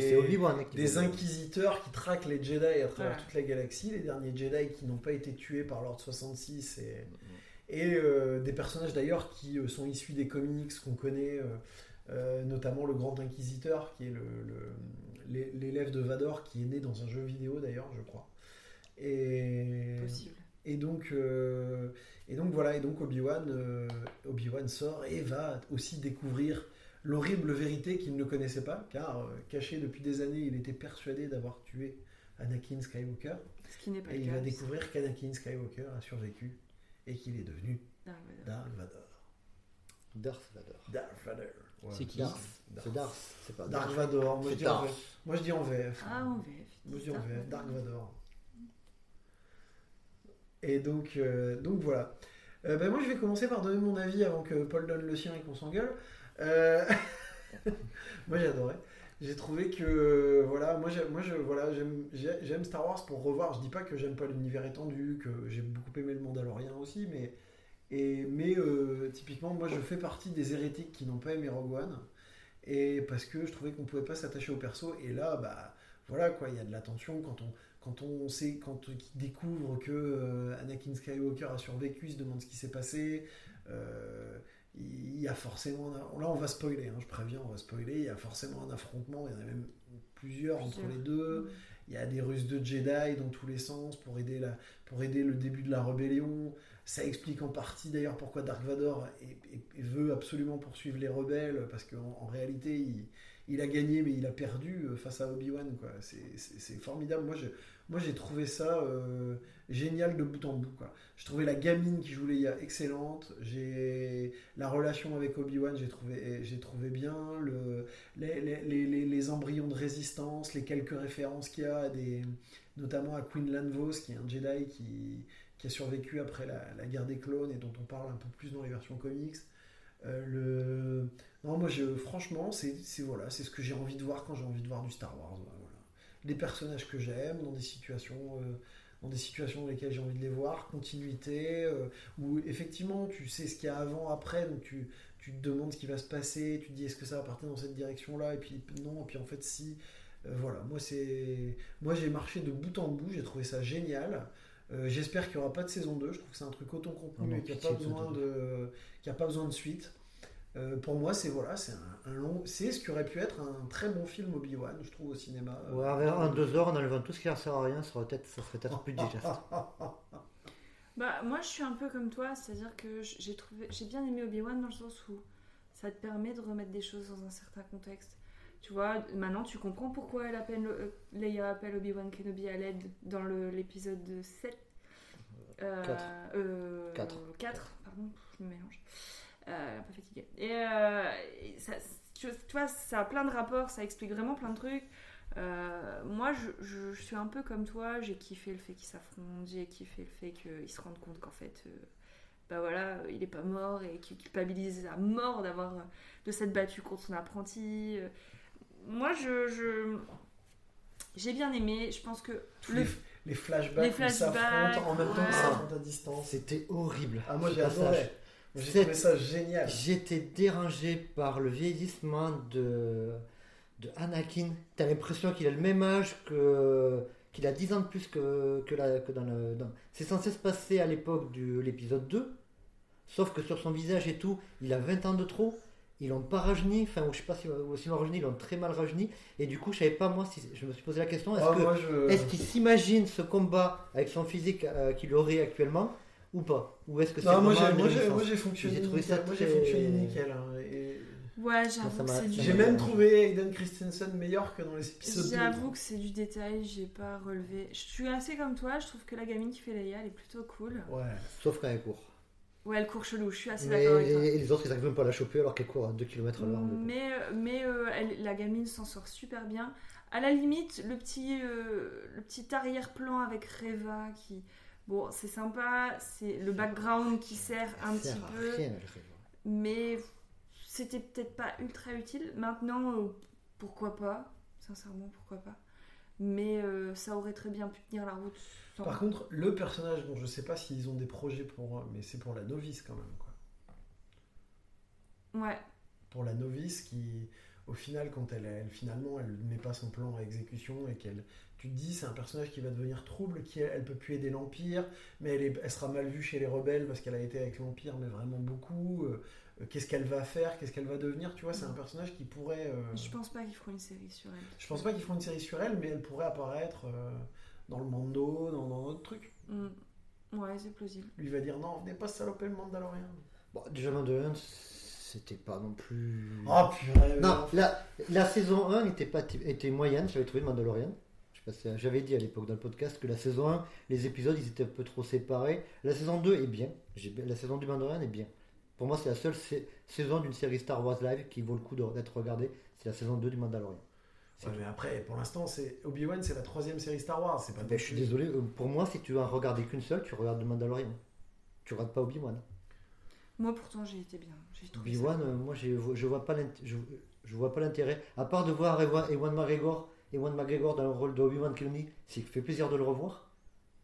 qui des inquisiteurs qui traquent les Jedi à travers Ouais. toute la galaxie, les derniers Jedi qui n'ont pas été tués par l'Ordre 66 et, et euh, des personnages d'ailleurs qui euh, sont issus des comics qu'on connaît, euh, euh, notamment le Grand Inquisiteur qui est le- le- l'é- l'élève de Vador qui est né dans un jeu vidéo d'ailleurs, je crois. Et, Possible. et donc, euh, et donc voilà, et donc Obi-Wan euh, Obi-Wan sort et va aussi découvrir l'horrible vérité qu'il ne connaissait pas, car euh, caché depuis des années, il était persuadé d'avoir tué Anakin Skywalker, Ce qui n'est pas et le il cas. va découvrir qu'Anakin Skywalker a survécu et qu'il est devenu Dark Vador. Dark Vador. Darth Vader. Vador. Ouais. C'est qui Darth. Darth. C'est Darth. C'est pas Darth. Vador. Moi je, dis en Darth. VF. Moi je dis en VF. Ah, en VF. Moi je dis en VF. Dark Vador. Et donc, euh, donc voilà. Euh, ben, moi je vais commencer par donner mon avis avant que Paul donne le sien et qu'on s'engueule. Euh, moi adoré. J'ai trouvé que voilà, moi moi voilà, j'aime j'ai- j'aime Star Wars pour revoir. Je dis pas que j'aime pas l'univers étendu, que j'ai beaucoup aimé le Mandalorian aussi, mais et mais typiquement moi je fais partie des hérétiques qui n'ont pas aimé Rogue One et parce que je trouvais qu'on pouvait pas s'attacher au perso et là bah voilà quoi, il y a de la tension quand on quand on sait quand il découvre que euh, Anakin Skywalker a survécu, il se demande ce qui s'est passé. euh, il y a forcément un- là on va spoiler, hein, je préviens, on va spoiler. Il y a forcément un affrontement, il y en a même plusieurs entre les deux. il y a des russes de Jedi dans tous les sens pour aider, la, pour aider le début de la rébellion. Ça explique en partie d'ailleurs pourquoi Dark Vador est- est- veut absolument poursuivre les rebelles, parce qu'en en réalité, il, il a gagné, mais il a perdu euh, face à quoi. C'est- C'est c'est formidable. Moi, je, moi, j'ai trouvé ça euh, génial de bout en bout. Quoi. Je trouvais la gamine qui joue Leia excellente. J'ai la relation avec Obi-Wan, j'ai trouvé, j'ai trouvé bien. Le, les, embryons de résistance, les quelques références qu'il y a, notamment à Queen Lanvos, qui est un Jedi qui, a survécu après la, guerre des clones et dont on parle un peu plus dans les versions comics. Euh. Non, moi, franchement, c'est voilà, c'est ce que j'ai envie de voir quand j'ai envie de voir du Star Wars. Les personnages que j'aime, dans des situations, euh, dans des situations dans lesquelles j'ai envie de les voir, continuité, euh, où effectivement, tu sais ce qu'il y a avant, après, donc tu, tu te demandes ce qui va se passer, tu te dis est-ce que ça va partir dans cette direction-là, et puis non, et puis en fait, si. Euh, voilà, moi, c'est, moi, j'ai marché de bout en bout, j'ai trouvé ça génial. Euh, J'espère qu'il n'y aura pas de saison 2. Je trouve que c'est un truc autocontenu Ah non, et qu'il n'y a, pas besoin de- y a pas besoin de suite. Euh, pour moi, c'est voilà, c'est un, un long, c'est ce qui aurait pu être un très bon film Obi-Wan, je trouve au cinéma. Ouais, en deux heures, en enlevant tout ce qui ne sert à rien, ça, aurait peut-être- ça serait peut-être plus digeste. Bah, moi, je suis un peu comme toi, c'est-à-dire que j'ai trouvé, j'ai bien aimé Obi-Wan dans le sens où ça te permet de remettre des choses dans un certain contexte. Tu vois, maintenant tu comprends pourquoi elle appelle, euh, Leia appelle Obi-Wan Kenobi à l'aide dans le- l'épisode 7. Euh, Quatre. euh, Quatre. 4, pardon, je me mélange. Euh, un peu fatiguée. Et, euh, et ça, tu, tu vois, ça a plein de rapports, ça explique vraiment plein de trucs. Euh, moi, je, je- je suis un peu comme toi, j'ai kiffé le fait qu'ils s'affrontent, j'ai kiffé le fait qu'ils se rendent compte qu'en fait, euh, bah voilà, il est pas mort et qu'il culpabilise à mort d'avoir de s'être battu contre son apprenti. Moi, je, je- j'ai bien aimé. Je pense que Tous le, les, les flashbacks, les ils s'affrontent flashbacks, en même temps ouais. qu'ils s'affrontent à distance. C'était horrible. Ah, moi j'ai passage. adoré. J'ai trouvé ça génial. J'étais dérangé par le vieillissement de, de Anakin. T'as l'impression qu'il a le même âge que qu'il a 10 ans de plus que, que, la- que dans le. dans- C'est censé se passer à l'époque de l'épisode 2. Sauf que sur son visage et tout, il a 20 ans de trop. Ils l'ont pas rajeuni, enfin, ou je sais pas si ou s'ils l'ont rajeuni, ils l'ont très mal rajeuni. Et du coup, je savais pas, moi, si je me suis posé la question est-ce Ah, je- qu'il s'imagine ce combat avec son physique euh, qu'il aurait actuellement ou pas Ou est-ce que c'est Non, moi j'ai, fonctionné J'ai trouvé ça nickel. Moi, j'ai très- fonctionné nickel. hein, et ouais, j'avoue que c'est du. J'ai même trouvé Aiden Christensen meilleur que dans les épisodes J'avoue que c'est du détail, j'ai pas relevé. Je suis assez comme toi, je trouve que la gamine qui fait Leia, elle est plutôt cool. Ouais. Sauf quand elle court. Ouais, elle court chelou, je suis assez d'accord avec toi. et les autres, ils n'arrivent même pas à la choper alors qu'elle court à 2 km à l'heure. Mais, mais euh, elle- la gamine s'en sort super bien. À la limite, le petit, euh, le petit arrière-plan avec Reva qui. Bon, c'est sympa, c'est le background qui sert un petit sert peu, rien, mais c'était peut-être pas ultra utile. Maintenant, euh, pourquoi pas Sincèrement, pourquoi pas Mais euh, ça aurait très bien pu tenir la route. sans- Par contre, le personnage dont je sais pas s'ils ont des projets pour, mais c'est pour la novice quand même. Quoi. Ouais, Pour la novice qui, au final, quand elle, elle finalement, elle met pas son plan à exécution et qu'elle, tu te dis, c'est un personnage qui va devenir trouble, qui elle, elle peut plus aider l'empire, mais elle, est- elle sera mal vue chez les rebelles parce qu'elle a été avec l'empire, mais vraiment beaucoup. Euh, euh, qu'est-ce qu'elle va faire Qu'est-ce qu'elle va devenir Tu vois, c'est un personnage qui pourrait. euh, je pense pas qu'ils feront une série sur elle. Je pense pas qu'ils feront une série sur elle, mais elle pourrait apparaître euh, dans le Mando, dans, dans d'autres trucs. Mm. Ouais, c'est plausible. Lui va dire non, venez pas saloper le Mandalorien. Bon, déjà, Mandalorian, c'était pas non plus. Oh purée. non, la, la saison 1 était, pas, était moyenne, j'avais trouvé Mandalorian. J'avais dit à l'époque dans le podcast que la saison 1, les épisodes, ils étaient un peu trop séparés. La saison 2 est bien. La saison du Mandalorian est bien. Pour moi, c'est la seule sa- saison d'une série Star Wars Live qui vaut le coup d'être regardée. C'est la saison 2 du Mandalorian. Ouais, mais après, pour l'instant, c'est Obi-Wan, c'est la troisième série Star Wars. C'est pas. Ben, je suis désolé, euh, pour moi, si tu en regarder qu'une seule, tu regardes le Mandalorian. Tu regardes pas Obi-Wan. Moi, pourtant, j'ai été bien. Obi-Wan, euh, moi, je vois pas je, je vois pas l'intérêt. À part de voir Ewan, Ewan McGregor, Ewan McGregor dans le rôle de Obi-Wan Kenobi, c'est fait plaisir de le revoir.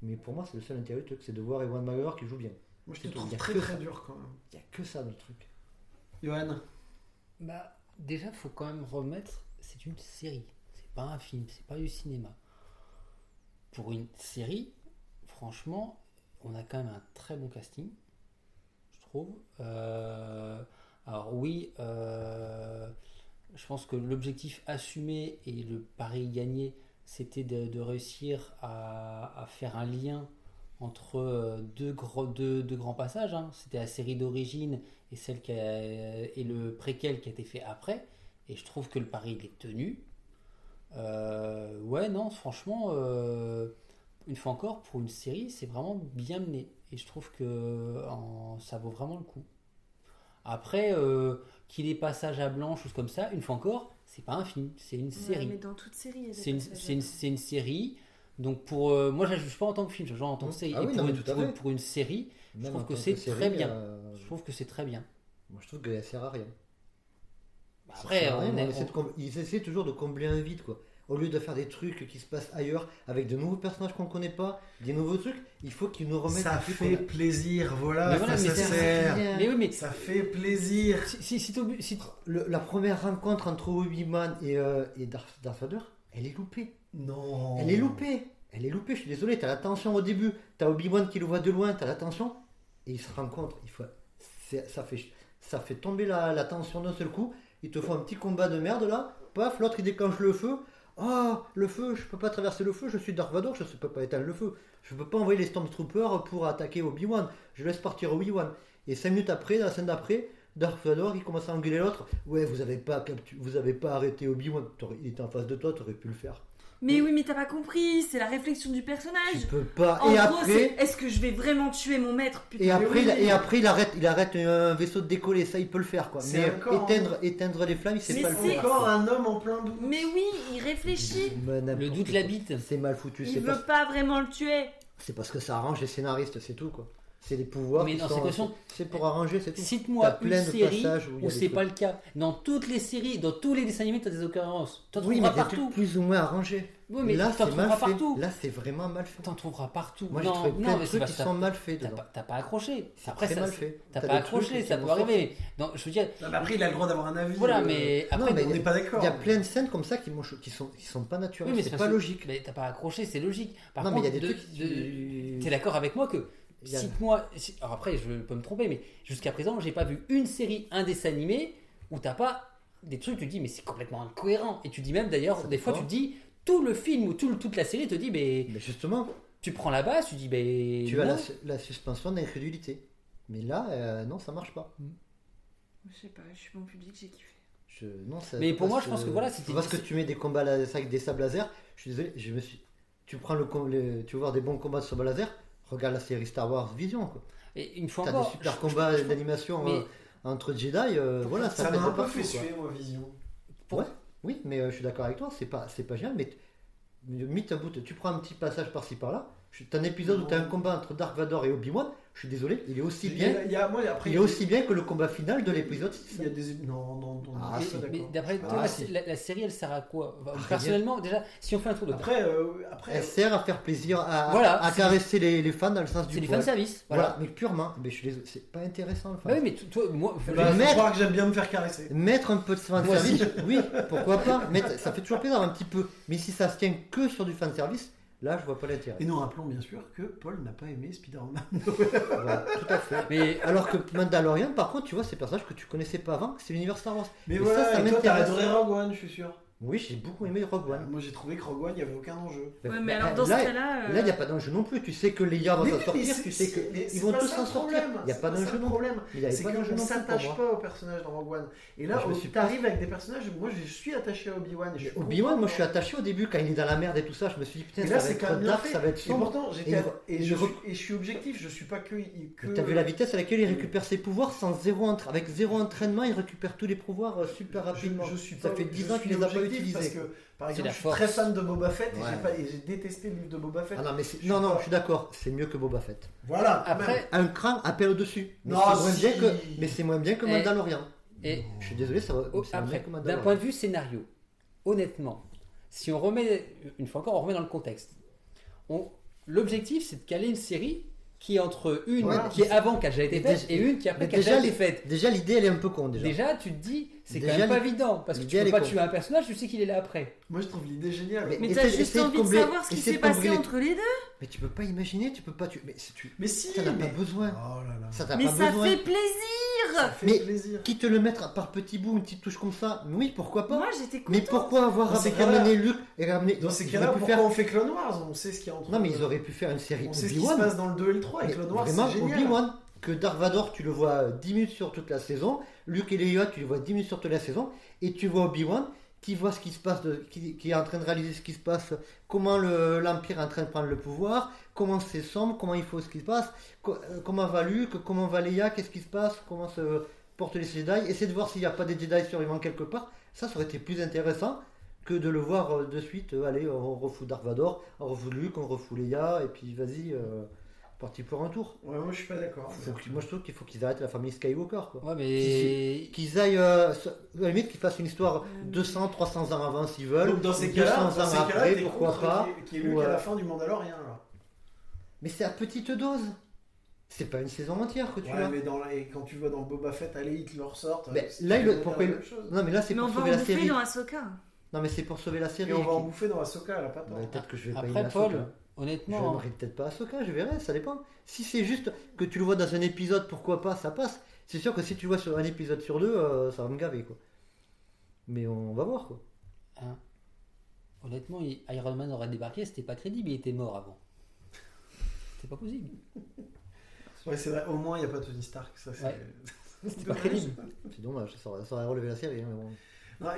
Mais pour moi, c'est le seul intérêt du truc, c'est de voir Ewan McGregor qui joue bien. Moi, je C'est te tout. trouve très très ça. dur quand même. Il y a que ça dans le truc. Johan. Bah, déjà, faut quand même remettre, c'est une série, c'est pas un film, c'est pas du cinéma. Pour une série, franchement, on a quand même un très bon casting, Euh, alors oui, euh, je pense que l'objectif assumé et le pari gagné, c'était de, réussir à, faire un lien entre euh, deux, grands passages. hein. C'était la série d'origine et le préquel qui a été fait après. Et je trouve que le pari est tenu. Ouais, non, franchement, une fois encore, pour une série, c'est vraiment bien mené. Et je trouve que en- ça vaut vraiment le coup. Après, euh, qu'il ait passage à blanc, choses comme ça, une fois encore, c'est pas un film, c'est une Ouais, série. mais dans toute série, C'est une, série. Donc pour euh, moi, je la juge pas en tant que film, je la juge en tant que Mmh. série. Ah Et oui, pour, non, mais une, pour- une série, Même trouve que c'est très bien. euh, je trouve que c'est très bien. Moi, je trouve qu'elle sert à rien. Ça Après, sert à rien, on est- on essaie de com- ils essaient toujours de combler un vide, quoi. Au lieu de faire des trucs qui se passent ailleurs, avec de nouveaux personnages qu'on connaît pas, des nouveaux trucs, il faut qu'ils nous remettent Ça fait plaisir, voilà, Mais voilà, ça mais ça sert. rien. Mais oui, mais Ça fait plaisir. si, si, si t'es obli- si- Le- la première rencontre entre Obi-Wan et, euh, et Darth, Darth Vader, elle est loupée. Non. Elle est loupée. Elle est loupée, je suis désolé. T'as la tension au début, t'as Obi-Wan qui le voit de loin, t'as la tension, et ils se rencontrent. Il faut... ça, fait... ça fait tomber la, la tension d'un seul coup. Ils te font un petit combat de merde là. Paf, l'autre il déclenche le feu. Ah, le feu, je peux pas traverser le feu, je suis Darth Vader, je ne peux pas éteindre le feu. Je peux pas envoyer les Stormtroopers pour attaquer Obi-Wan. Je laisse partir Obi-Wan. Et cinq minutes après, dans la scène d'après, Darth Vader il commence à engueuler l'autre. Ouais, vous avez pas vous avez pas arrêté Obi-Wan. Il était en face de toi, tu aurais pu le faire. Mais oui, mais t'as pas compris, c'est la réflexion du personnage. Tu peux pas. En et gros, après, c'est est-ce que je vais vraiment tuer mon maître putain, Et après, oui, il, et après il arrête, il arrête un vaisseau de décoller, ça il peut le faire quoi. C'est Mais encore éteindre, éteindre les flammes, il sait Mais pas le c'est- faire. Encore un homme en plein doute. Mais oui, il réfléchit. Le doute l'habite. C'est mal foutu, Il veut pas- pas vraiment le tuer. c'est parce que ça arrange les scénaristes, c'est tout quoi. C'est les pouvoirs. Mais qui dans sont- c'est pour arranger, c'est tout. T'as Cite-moi plein une de série passages où des c'est pas le cas. Dans toutes les séries, dans tous les dessins animés, tu as des occurrences. Tu en Oui, mais des partout. plus ou moins arrangés. Oui, mais là, c'est mal trouveras fait. partout. Là, c'est vraiment mal fait. Tu en trouveras partout. Moi, j'ai non, trouvé plein non, de mais c'est trucs qui sont mal faits T'as pas, accroché. C'est Après, très ça, mal fait. T'as pas accroché, ça peut arriver. Non, je veux dire, Non, mais après, il a le droit d'avoir un avis. voilà, euh, mais Non, après, mais on il y a- n'est pas d'accord. Il y a plein de scènes comme ça qui, qui, sont, qui sont pas naturelles. Oui, mais c'est pas logique. mais t'as pas accroché, c'est logique. Par non, mais contre, il y a des de- trucs. de- qui- T'es d'accord avec moi que si- Alors après, je peux me tromper, mais jusqu'à présent, j'ai pas vu une série, un dessin animé où t'as pas des trucs. Tu te dis, mais c'est complètement incohérent. Et tu dis même d'ailleurs, des fois, tu te dis tout le film ou tout, le- toute la série te dit, mais Mais justement, tu prends la base, tu dis, mais tu as la, suspension d'incrédulité. Mais là, euh, non, ça marche pas. Je sais pas, je suis bon public, j'ai kiffé. Je, non, ça- Mais pour moi, je pense que voilà, c'était- Parce que tu mets des combats laser, avec des sables laser. Je suis désolé, je me suis. Tu prends le, tu veux voir des bons combats de sables laser. Regarde la série Star Wars Vision. quoi. Et une fois T'as des super je- combats d'animation mais- euh, entre Jedi. euh, voilà, ça, m'a un peu fait suer, moi, Vision. pour- Ouais. Oui, mais euh, je suis d'accord avec toi. C'est pas, c'est pas génial. Mais mis un bout, tu prends un petit passage par-ci par-là. T'as un épisode où t'as un combat entre Dark Vador et Obi-Wan. Je suis désolé, il est aussi bien. il y a- moi, après, Il est aussi bien que le combat final de l'épisode 6. Il y a des. Non, non, non. Ah, si. d'après Ah, toi, la, si. la- la série, elle sert à quoi? Enfin, rien. Personnellement, déjà, si on fait un tour de Après, euh, après Elle sert à faire plaisir, à, Voilà, à c'est- caresser les, les fans dans le sens c'est du du poil. fan service. Voilà. Voilà. mais purement. Mais je suis désolé, c'est pas intéressant le fan. Bah oui, mais toi, moi, Eh je- mettre- croire que j'aime bien me faire caresser. Mettre un peu de fan service, oui, pourquoi pas. Mettre- ça fait toujours plaisir un petit peu. Mais si ça se tient que sur du fan service, là je vois pas l'intérêt. Et nous rappelons bien sûr que Paul n'a pas aimé Spider-Man. Voilà, tout à fait. mais Alors que Mandalorian, par contre, tu vois, ces personnages que tu connaissais pas avant, c'est l'univers Star Wars. Mais Et voilà, ça, ça et toi t'as adoré Rogue One, je suis sûr. Oui, j'ai beaucoup aimé Rogue One. Moi j'ai trouvé que Rogue One, il n'y avait aucun enjeu. Ouais, mais bah, alors dans là, ce cas-là. Là, il n'y a pas d'enjeu non plus. Tu sais que les gars vont s'en sortir, tu sais qu'ils vont tous s'en sortir. Il n'y a pas d'enjeu non plus. problème. Il n'y avait C'est qu'on non plus pour s'attache pas aux personnages dans Rogue One. Et là, pas- t'arrives avec des personnages, moi je suis attaché à Obi-Wan. Obi-Wan, moi je suis attaché au début quand il est dans la merde et tout ça. Je me suis dit, putain, ça là va c'est être dark, ça va être Et sombre. je suis- objectif, je suis pas que. T'as vu la vitesse à laquelle il récupère ses pouvoirs sans zéro avec zéro entraînement, il récupère tous les pouvoirs euh, super rapidement. Ça fait 10 je ans qu'il les a pas Parce que, par exemple, je suis force. très fan de Boba Fett et Ouais. j'ai pas- et j'ai détesté le livre de Boba Fett. Ah non, mais Je non, suis non, pas- je suis d'accord, c'est mieux que Boba Fett. Voilà. même. après, Un cran appelle au-dessus. Mais Non, c'est moins si. bien que, mais c'est moins bien que Mandalorian. et Je suis désolé, ça va. oh, après d'un point de vue scénario, honnêtement, si on remet, une fois encore, on remet dans le contexte, on- l'objectif c'est de caler une série qui est entre une Voilà. qui est avant qui a déjà été Mais faite et une qui après mais qui a été faite. Déjà, l'idée elle est un peu con déjà. Déjà, tu te dis, c'est quand même pas évident parce que tu peux pas tuer un personnage, tu sais qu'il est là après. Moi je trouve l'idée géniale. Mais- Mais, Mais t'as juste de envie de savoir ce qui s'est passé combler entre les deux. Mais tu peux pas imaginer, tu peux pas. Tu... Mais si tu. si. Ça n'a mais... pas besoin. Oh là là. Ça Mais pas ça besoin. fait plaisir Ça fait Mais- plaisir. Qui te le mettre par petits bouts, une petite touche comme ça Oui, pourquoi pas Moi j'étais contente. Mais pourquoi avoir Dans ces avec cas-là- amené Luke et ramené Dans ces ils cas-là, auraient pu pourquoi faire on fait Clone Wars? On sait ce qu'il y a entre Non mais ils auraient pu faire une série On sait ce qui se Obi-Wan. passe dans le 2 et le 3 et Mais Clone Wars, Vraiment, c'est génial. Obi-Wan, que Dark Vador, tu le vois 10 minutes sur toute la saison. Luke et Leia, tu le vois 10 minutes sur toute la saison. Et tu vois Obi-Wan qui voit ce qui se passe, de- qui, est en train de réaliser ce qui se passe, comment le- l'Empire est en train de prendre le pouvoir, comment c'est sombre, comment il faut ce qui se passe, euh, comment va Luke, comment va Leia, qu'est-ce qui se passe, comment se portent les Jedi. Essayer de voir s'il n'y a pas des Jedi survivants quelque part. Ça, ça aurait été plus intéressant que de le voir euh, de suite. euh, allez, on refout Dark Vador, on refout Luke, on refout Leia, et puis vas-y, parti pour un tour. Ouais, moi je suis pas d'accord. Moi je trouve qu'il faut qu'ils arrêtent la famille Skywalker quoi. Ouais, mais. Qu'ils aillent, euh, à la limite qu'ils fassent une histoire Euh, 200, 300 ans avant s'ils veulent. Donc dans ces 200 cas-là, ans dans ces cas-là, après, t'es pourquoi contre pas. y ait Luke ou, à euh, la fin du Mandalorian là. Mais c'est à petite dose. C'est pas une saison entière que tu Ouais, as. mais dans la- et quand tu vois dans Boba Fett, allez, ils te le ressortent. Mais là, il- pourquoi il-. Non mais là c'est Mais on pour va sauver en la bouffer série. dans Ahsoka. Non mais c'est pour sauver la série. Et on va en qui- bouffer dans Ahsoka, elle a pas Peut-être que je vais pas Après, Paul, Ahsoka. Je honnêtement. n'aimerais peut-être pas Ahsoka, je verrai, ça dépend. Si c'est juste que tu le vois dans un épisode, pourquoi pas, ça passe. C'est sûr que si tu le vois sur un épisode sur deux, euh, ça va me gaver quoi. Mais on va voir quoi. hein, honnêtement, Iron Man aurait débarqué, c'était pas crédible, il était mort avant. C'est pas possible. Ouais, c'est vrai, au moins il n'y a pas Tony Stark. Ça, c'est... Ouais. c'est pas crédible. C'est dommage, ça aurait, ça aurait relevé la série. hein, mais bon.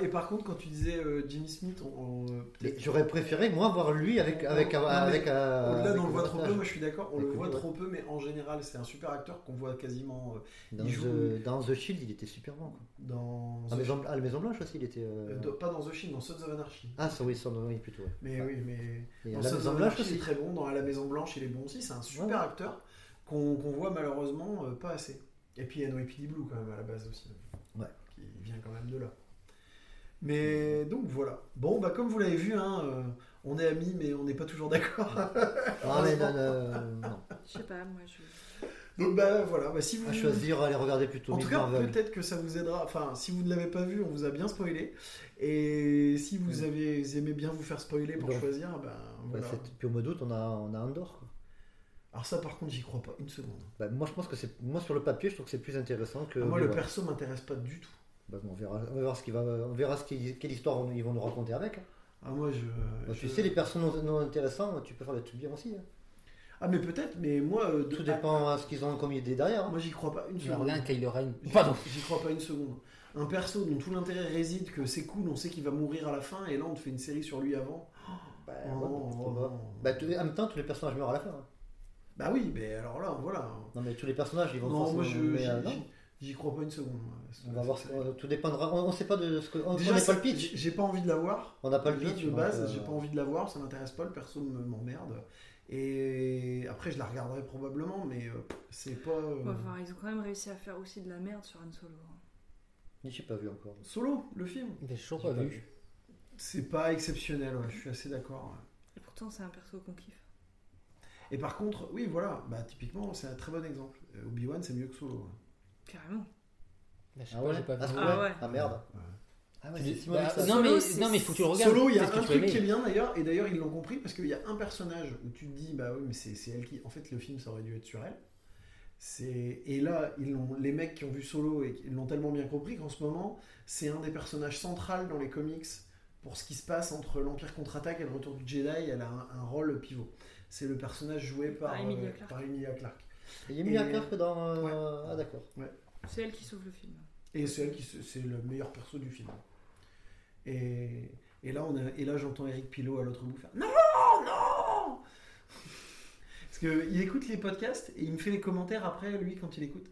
Et par contre, quand tu disais euh, Jimmy Smith, on, on, euh. J'aurais préféré, moi, voir lui avec. avec, Non, mais avec, euh, avec on le voit trop peu, moi je suis d'accord, on Avec le voit trop peu, mais en général, c'est un super acteur qu'on voit quasiment euh, Dans, il joue- The, dans The Shield, il était super bon. quoi. dans. Ah, Maison, ah, la Maison Blanche aussi, il était. euh, euh, pas dans The Shield, dans Sons of Anarchy. Ah, ça, oui, ça, oui, plutôt. ouais. Mais oui, mais. Et Dans la Sons Maison of Blanche Anarchy, il est très bon. Dans La Maison Blanche, il est bon aussi. C'est un super Ouais. acteur qu'on voit malheureusement euh, pas assez. Et puis il y a NYPD Blue quand même à la base aussi. Ouais. Qui vient quand même de là. Mais donc voilà. Bon, bah comme vous l'avez vu, hein, euh, on est amis, mais on n'est pas toujours d'accord. Ah, mais non, non, non. Je sais pas, moi je. donc bah voilà. Bah, si vous À choisir, allez regarder plutôt En tout cas, Marvel. peut-être que ça vous aidera. Enfin, si vous ne l'avez pas vu, on vous a bien spoilé. Et si vous Mm. avez aimez bien vous faire spoiler pour Donc, choisir, ben Ouais, voilà. c'est- Puis au mois d'août, on a, on a Andorre. quoi. Alors ça, par contre, j'y crois pas une seconde. Bah, moi, je pense que c'est. Moi, sur le papier, je trouve que c'est plus intéressant que. Ah, moi, le Obi-Wan. perso m'intéresse pas du tout. Bah, on verra, on verra ce qui va, on verra ce qui, quelle histoire on- ils vont nous raconter avec. Ah moi, je. Bah, je- Tu sais, les personnes non, non intéressants, tu peux faire des trucs bien aussi. hein. Ah mais peut-être, mais moi, euh, de- Tout dépend à ce qu'ils ont comme idée derrière. hein. Moi, j'y crois pas une seconde. Kylo Ren. J'y- Pardon. J'y crois pas une seconde. Un perso dont tout l'intérêt réside que c'est cool, on sait qu'il va mourir à la fin, et là on te fait une série sur lui avant. Bah, Oh, ouais, oh, non. Bah, tu- en même temps, tous les personnages meurent à la fin. hein. Bah oui, mais alors là, voilà. Non, mais tous les personnages, ils vont Non, moi je mais, j'y- euh, non. J'y- crois pas une seconde. moi. On va voir. Tout dépendra. On, on sait pas de ce que. On ça- pas le pitch. J'ai pas envie de la voir. On n'a pas le pitch. de base, euh, j'ai pas envie de la voir, ça m'intéresse pas, le perso me- m'emmerde. Et après, je la regarderai probablement, mais euh, c'est pas. euh, ils ont quand même réussi à faire aussi de la merde sur Han Solo. hein. J'ai pas vu encore. Solo, le film? J'ai toujours pas vu. vu. C'est pas exceptionnel, ouais, je suis assez d'accord. Et pourtant, c'est un perso qu'on kiffe. Et par contre, oui, voilà, bah typiquement, c'est un très bon exemple. Obi-Wan, c'est mieux que Solo. Carrément. Bah, je sais Ah pas, ouais j'ai pas vu. Ah, Ah ouais. Ah merde. Ouais. Ah ouais, c'est bah, ça. non, Solo, mais, non, mais il faut que tu le regardes. Solo, il y a un truc qui est bien d'ailleurs, et d'ailleurs ils l'ont compris parce qu'il y a un personnage où tu te dis, bah oui, mais c'est c'est elle qui. En fait, le film ça aurait dû être sur elle. C'est et là, ils l'ont- les mecs qui ont vu Solo et ils l'ont tellement bien compris qu'en ce moment, c'est un des personnages centrales dans les comics pour ce qui se passe entre l'Empire contre-attaque et le Retour du Jedi. Elle a un, un rôle pivot. C'est le personnage joué par, Par Emilia euh, Clarke. par Emilia Clarke. Il y a Emilia Et- Clarke dans. euh, Ah d'accord. C'est elle qui sauve le film. Et c'est elle qui c'est le meilleur perso du film. Et, et là, on a, et là, j'entends Eric Pilot à l'autre bout faire non, non. Parce que il écoute les podcasts et il me fait les commentaires après lui quand il écoute.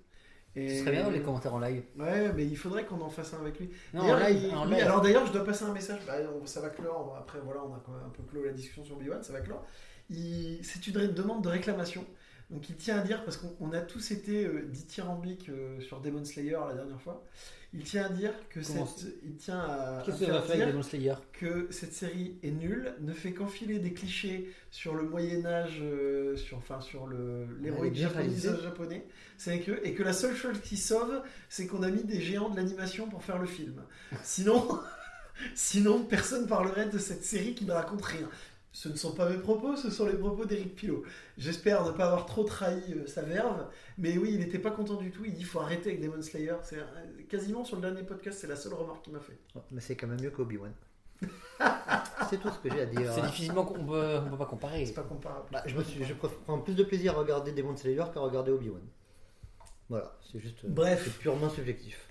Et Ce serait bien les commentaires en live. Ouais, mais il faudrait qu'on en fasse un avec lui. Non, en live. il- en oui, live. alors d'ailleurs, je dois passer un message. Bah, on- ça va clore. Après, voilà, on a quand même un peu clos la discussion sur Obi-Wan. Ça va clore. Il- C'est une demande de réclamation. Donc, il tient à dire, parce qu'on on a tous été euh, dithyrambiques euh, sur Demon Slayer la dernière fois. Il tient à dire que Comment cette, il tient à, à Qu'est-ce que ça faire va faire avec dire Demon Slayer? que cette série est nulle, ne fait qu'enfiler des clichés sur le Moyen Âge, euh, sur, enfin sur le l'héroïque japonais, japonais, c'est que et que la seule chose qui sauve, c'est qu'on a mis des géants de l'animation pour faire le film. Sinon, sinon personne parlerait de cette série qui ne raconte rien. Ce ne sont pas mes propos, ce sont les propos d'Eric Pilot. J'espère ne pas avoir trop trahi euh, sa verve, mais oui, il n'était pas content du tout. Il dit faut arrêter avec Demon Slayer. C'est euh, quasiment sur le dernier podcast, c'est la seule remarque qu'il m'a fait. Oh, Mais c'est quand même mieux qu'Obi-Wan. c'est tout ce que j'ai à dire. C'est hein. difficilement qu'on peut, on peut pas comparer. C'est pas comparable. Bah, je, me suis- je prends plus de plaisir à regarder Demon Slayer qu'à regarder Obi-Wan. Voilà, c'est juste. euh, Bref. C'est purement subjectif.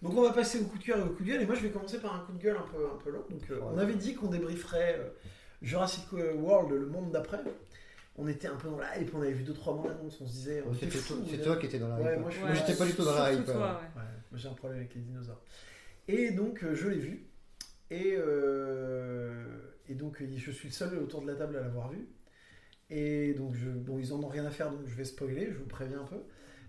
Donc on va passer au coup de cœur et au coup de gueule. Et moi je vais commencer par un coup de gueule un peu, un peu long. Donc euh, on avait dit qu'on débrieferait euh, Jurassic World, le monde d'après. On était un peu dans la hype, on avait vu 2-3 bandes annonces, on se disait. on C'est toi qui étais dans la Ouais, hype. moi, je- Moi, j'étais pas du tout dans la hype. toi, euh. ouais. Ouais, moi, j'ai un problème avec les dinosaures. Et donc, euh, je l'ai vu. Et, euh, et donc, euh, je suis le seul autour de la table à l'avoir vu. Et donc, je, bon, ils en ont rien à faire, donc je vais spoiler, je vous préviens un peu.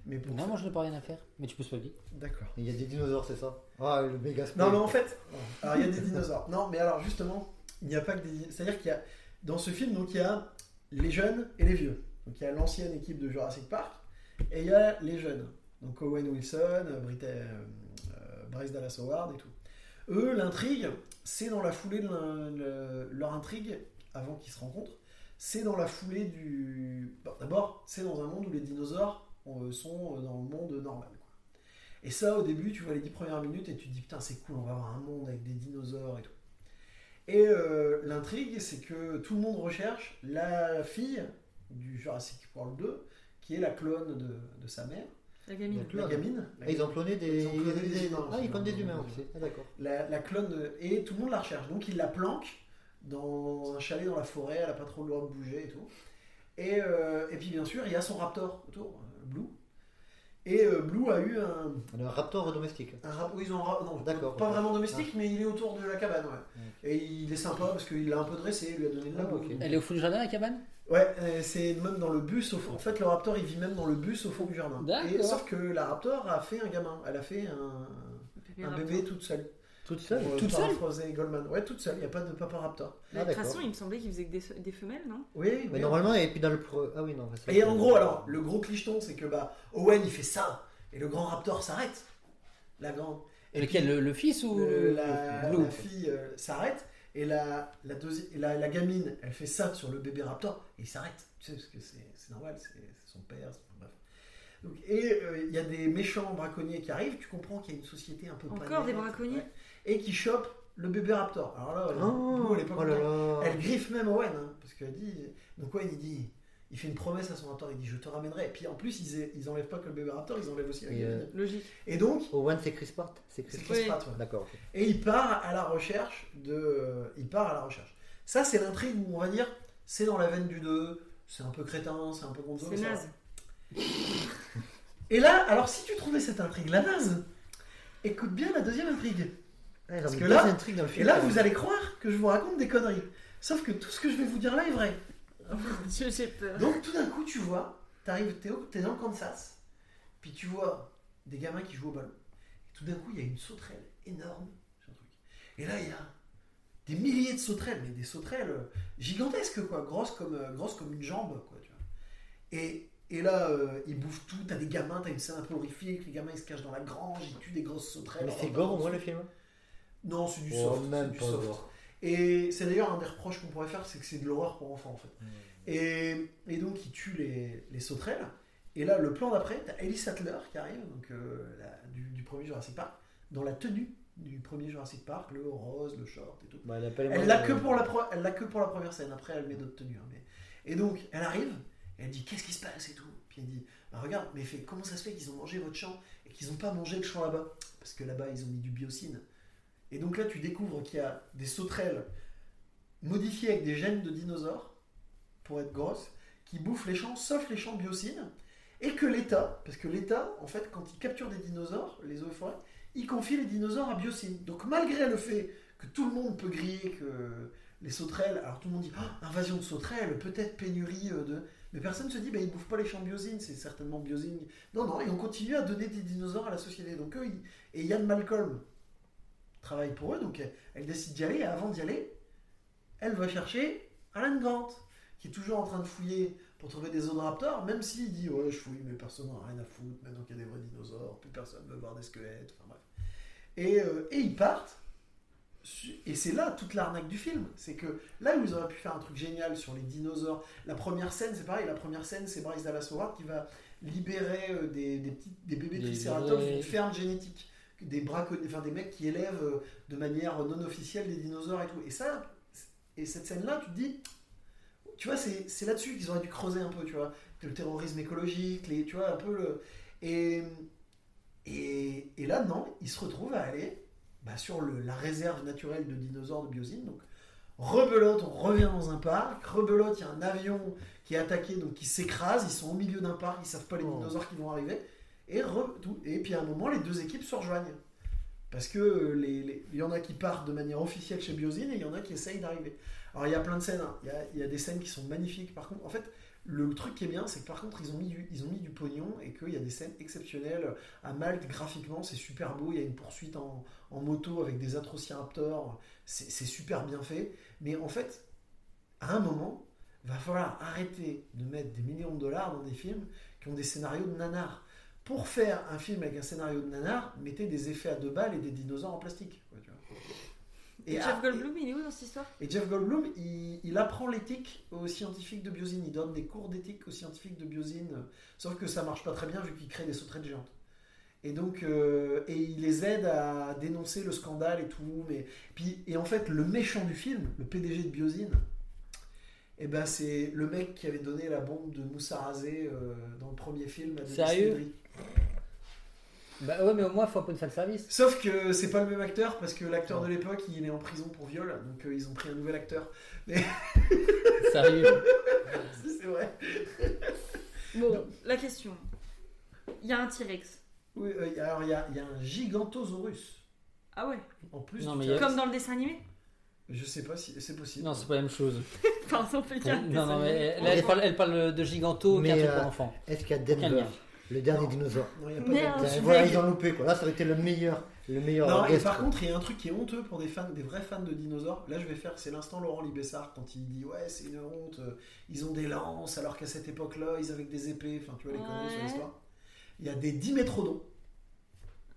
Mais pour Non, moi je n'ai pas rien à faire, mais tu peux dire. D'accord. Il y a des dinosaures, c'est ça? Ah, le méga Non, spoil. mais en fait, alors il y a des dinosaures. Non, mais alors justement, il n'y a pas que des. di- C'est-à-dire qu'il y a dans ce film, donc il y a les jeunes et les vieux. Donc il y a l'ancienne équipe de Jurassic Park et il y a les jeunes. Donc Owen Wilson, euh, euh, euh, Bryce Dallas Howard et tout. Eux, l'intrigue, c'est dans la foulée de leur intrigue avant qu'ils se rencontrent. C'est dans la foulée du. D'abord, c'est dans un monde où les dinosaures sont dans le monde normal. Et ça, au début, tu vois les 10 premières minutes et tu te dis putain, c'est cool, on va avoir un monde avec des dinosaures et tout. Et euh, l'intrigue, c'est que tout le monde recherche la fille du Jurassic World 2, qui est la clone de, de sa mère, La gamine. Donc, la gamine. Ah, ils ont cloné des. Ils ont cloné des humains, Ah, ils clonent des aussi. humains aussi. Ah, d'accord. La, la clone de- et tout le monde la recherche. Donc il la planque dans un chalet dans la forêt, elle n'a pas trop le droit de bouger et tout. Et, euh, et puis bien sûr, il y a son raptor autour, euh, Blue. Et euh, Blue a eu un, un raptor domestique. Un rap- oui, ils ont non, D'accord, pas vraiment domestique, mais il est autour de la cabane, ouais. Et il est sympa parce qu'il l'a un peu dressé, il lui a donné de la Ah, bouffe. ok. Elle est au fond du jardin, la cabane? Ouais, euh, c'est même dans le bus. Au fond. En fait, le raptor, il vit même dans le bus au fond du jardin. D'accord. Et, sauf que la raptor a fait un gamin. Elle a fait un, un bébé toute seule. Toute seule Pour, euh, Toute seule paraphraser Goldman. Ouais, toute seule. Il n'y a pas de papa raptor. Mais Ah, de toute d'accord. façon, il me semblait qu'il faisait que des, des femelles, non? Oui, Mais oui. normalement, et puis dans le. pro- Ah oui, non. c'est- Et en gros, alors, le gros clicheton, c'est que bah, Owen, il fait ça. Et le grand raptor s'arrête. La grande. Et lequel le, le fils ou Le- le- la, la fille euh, s'arrête et la, la, deuxi- la, la gamine elle fait ça sur le bébé raptor et il s'arrête tu sais parce que c'est c'est normal c'est c'est son père c'est- bref Donc, et euh, il y a des méchants braconniers qui arrivent tu comprends qu'il y a une société un peu Encore des braconniers? Ouais, et qui chopent le bébé raptor alors là Oh, elle est pas oh là contente. là. elle griffe même Owen hein, parce qu'elle dit donc Owen il dit il fait une promesse à son raptor il dit je te ramènerai et puis en plus ils, ils enlèvent pas que le bébé raptor ils enlèvent aussi la Et, gamine euh, Logique. et donc Owen, c'est Chris Pratt C'est Chris. Chris Oui. Pratt, ouais. D'accord. Et il part à la recherche de. Il part à la recherche. Ça, c'est l'intrigue où on va dire c'est dans la veine du 2, c'est un peu crétin, c'est un peu gonzo. C'est naze. Et là, alors si tu trouvais cette intrigue la naze, écoute bien la deuxième intrigue. Parce que là- dans le Et là, vous allez croire que je vous raconte des conneries. Sauf que tout ce que je vais vous dire là est vrai. Je- J'ai peur. Donc tout d'un coup, tu vois, t'arrives, t'es, t'es dans le Kansas, puis tu vois des gamins qui jouent au ballon. Et tout d'un coup, il y a une sauterelle énorme le truc. Et là, il y a des milliers de sauterelles, mais des sauterelles euh, gigantesques, quoi, grosses comme, euh, grosses comme une jambe, quoi, tu vois. Et, et là, euh, ils bouffent tout. T'as des gamins, t'as une scène un peu horrifique. Les gamins, ils se cachent dans la grange, ils tuent des grosses sauterelles. Mais c'est Alors, gore au moins le film Non, c'est du soft. même c'est du soft. Et c'est d'ailleurs un des reproches qu'on pourrait faire, c'est que c'est de l'horreur pour enfants en fait. Et, et donc il tue les, les sauterelles. Et là, le plan d'après, t'as Ellie Sattler qui arrive, donc euh, la- du, du premier Jurassic Park, dans la tenue du premier Jurassic Park, le rose, le short et tout. Bah, elle l'a que pour la pro- elle l'a que pour la première scène. Après, elle met d'autres tenues. hein, mais... Et donc, elle arrive. Et elle dit qu'est-ce qui se passe et tout. Puis elle dit bah regarde, mais fait comment ça se fait qu'ils ont mangé votre champ et qu'ils n'ont pas mangé le champ là-bas? Parce que là-bas, ils ont mis du biocine. Et donc là, tu découvres qu'il y a des sauterelles modifiées avec des gènes de dinosaures pour être grosses qui bouffent les champs, sauf les champs biocine. Et que l'État, parce que l'État, en fait, quand il capture des dinosaures, les eaux et forêts, il confie les dinosaures à biocine. Donc malgré le fait que tout le monde peut griller que les sauterelles, alors tout le monde dit Ah, invasion de sauterelles, peut-être pénurie euh, de. Mais personne ne se dit bah, ils bouffent pas les champs biosine, c'est certainement biosine. Non, non, et on continue à donner des dinosaures à la société. Donc eux, et Yann Malcolm travaille pour eux, donc elle, elle décide d'y aller, et avant d'y aller, elle va chercher Alan Grant, qui est toujours en train de fouiller pour trouver des ooraptors, même s'il dit ouais je fouille mais personne n'en a rien à foutre, maintenant qu'il y a des vrais dinosaures, plus personne veut voir des squelettes, enfin bref. Et, euh, et ils partent, Et c'est là toute l'arnaque du film. C'est que là où ils auraient pu faire un truc génial sur les dinosaures, la première scène, c'est pareil, la première scène, c'est Bryce Dallas Howard qui va libérer euh, des, des, petits, des bébés tricératops d'une ferme génétique. Des, braconniers, enfin, des mecs qui élèvent euh, de manière non officielle des dinosaures et tout. Et ça, et cette scène-là, tu te dis, tu vois, c'est c'est là-dessus qu'ils auraient dû creuser un peu, tu vois, le terrorisme écologique, les, tu vois, un peu le. Et, et, et là, non, ils se retrouvent à aller bah, sur le- la réserve naturelle de dinosaures de Biosine. Donc, rebelote, on revient dans un parc. Rebelote, il y a un avion qui est attaqué, donc qui s'écrase. Ils sont au milieu d'un parc, ils savent pas les Oh. dinosaures qui vont arriver. Et, re- et puis à un moment, les deux équipes se rejoignent. Parce que euh, les- y en a qui partent de manière officielle chez Biosine et il y en a qui essayent d'arriver. Alors il y a plein de scènes, hein. il, y a, des scènes qui sont magnifiques. Par contre, en fait, le truc qui est bien, c'est que par contre, ils ont mis du, ils ont mis du pognon et qu'il y a des scènes exceptionnelles. À Malte, graphiquement, c'est super beau. Il y a une poursuite en, moto avec des atrociraptors. C'est c'est super bien fait. Mais en fait, à un moment, va falloir arrêter de mettre des millions de dollars dans des films qui ont des scénarios de nanar. Pour faire un film avec un scénario de nanar, mettez des effets à deux balles et des dinosaures en plastique. quoi, tu vois. Et ah, Jeff Goldblum, il est où dans cette histoire? et Jeff Goldblum, il, il apprend l'éthique aux scientifiques de Biosine. Il donne des cours d'éthique aux scientifiques de Biosine. Sauf que ça marche pas très bien vu qu'il crée des sauterelles géantes. Et donc, euh, et il les aide à dénoncer le scandale et tout. Mais puis, et en fait, le méchant du film, le PDG de Biosine, eh ben c'est le mec qui avait donné la bombe de Moussa Razé euh, dans le premier film. à Denis Sérieux? Cédric. Bah ouais, mais au moins, il faut un peu de fan service. Sauf que c'est pas le même acteur parce que l'acteur de l'époque il est en prison pour viol, donc euh, ils ont pris un nouvel acteur. Sérieux. c'est vrai. Bon, la question. Il y a un T-Rex. Oui, euh, alors il y a, il y a un Gigantosaurus. Ah ouais En plus, Non, du mais il y a- T-Rex. Comme dans le dessin animé je sais pas si c'est possible. Non, c'est pas la même chose. Par exemple, il y a un non, non, mais elle parle, elle parle de Giganto, Mais, truc pour euh, enfants. Est-ce qu'il y a Aucun Denver, lien. Le dernier Non. dinosaure Non, il y a pas Merde. de- Voilà, ils ont loupé quoi. Là, ça aurait été le meilleur, le meilleur. Non, et par quoi. contre, il y a un truc qui est honteux pour des fans, des vrais fans de dinosaures. Là, je vais faire, c'est l'instant Laurent Libessard quand il dit ouais, c'est une honte. euh, Ils ont des lances alors qu'à cette époque-là, ils avaient des épées. Enfin, tu vois les conneries sur Ouais. l'histoire. Il y a des dimétrodons.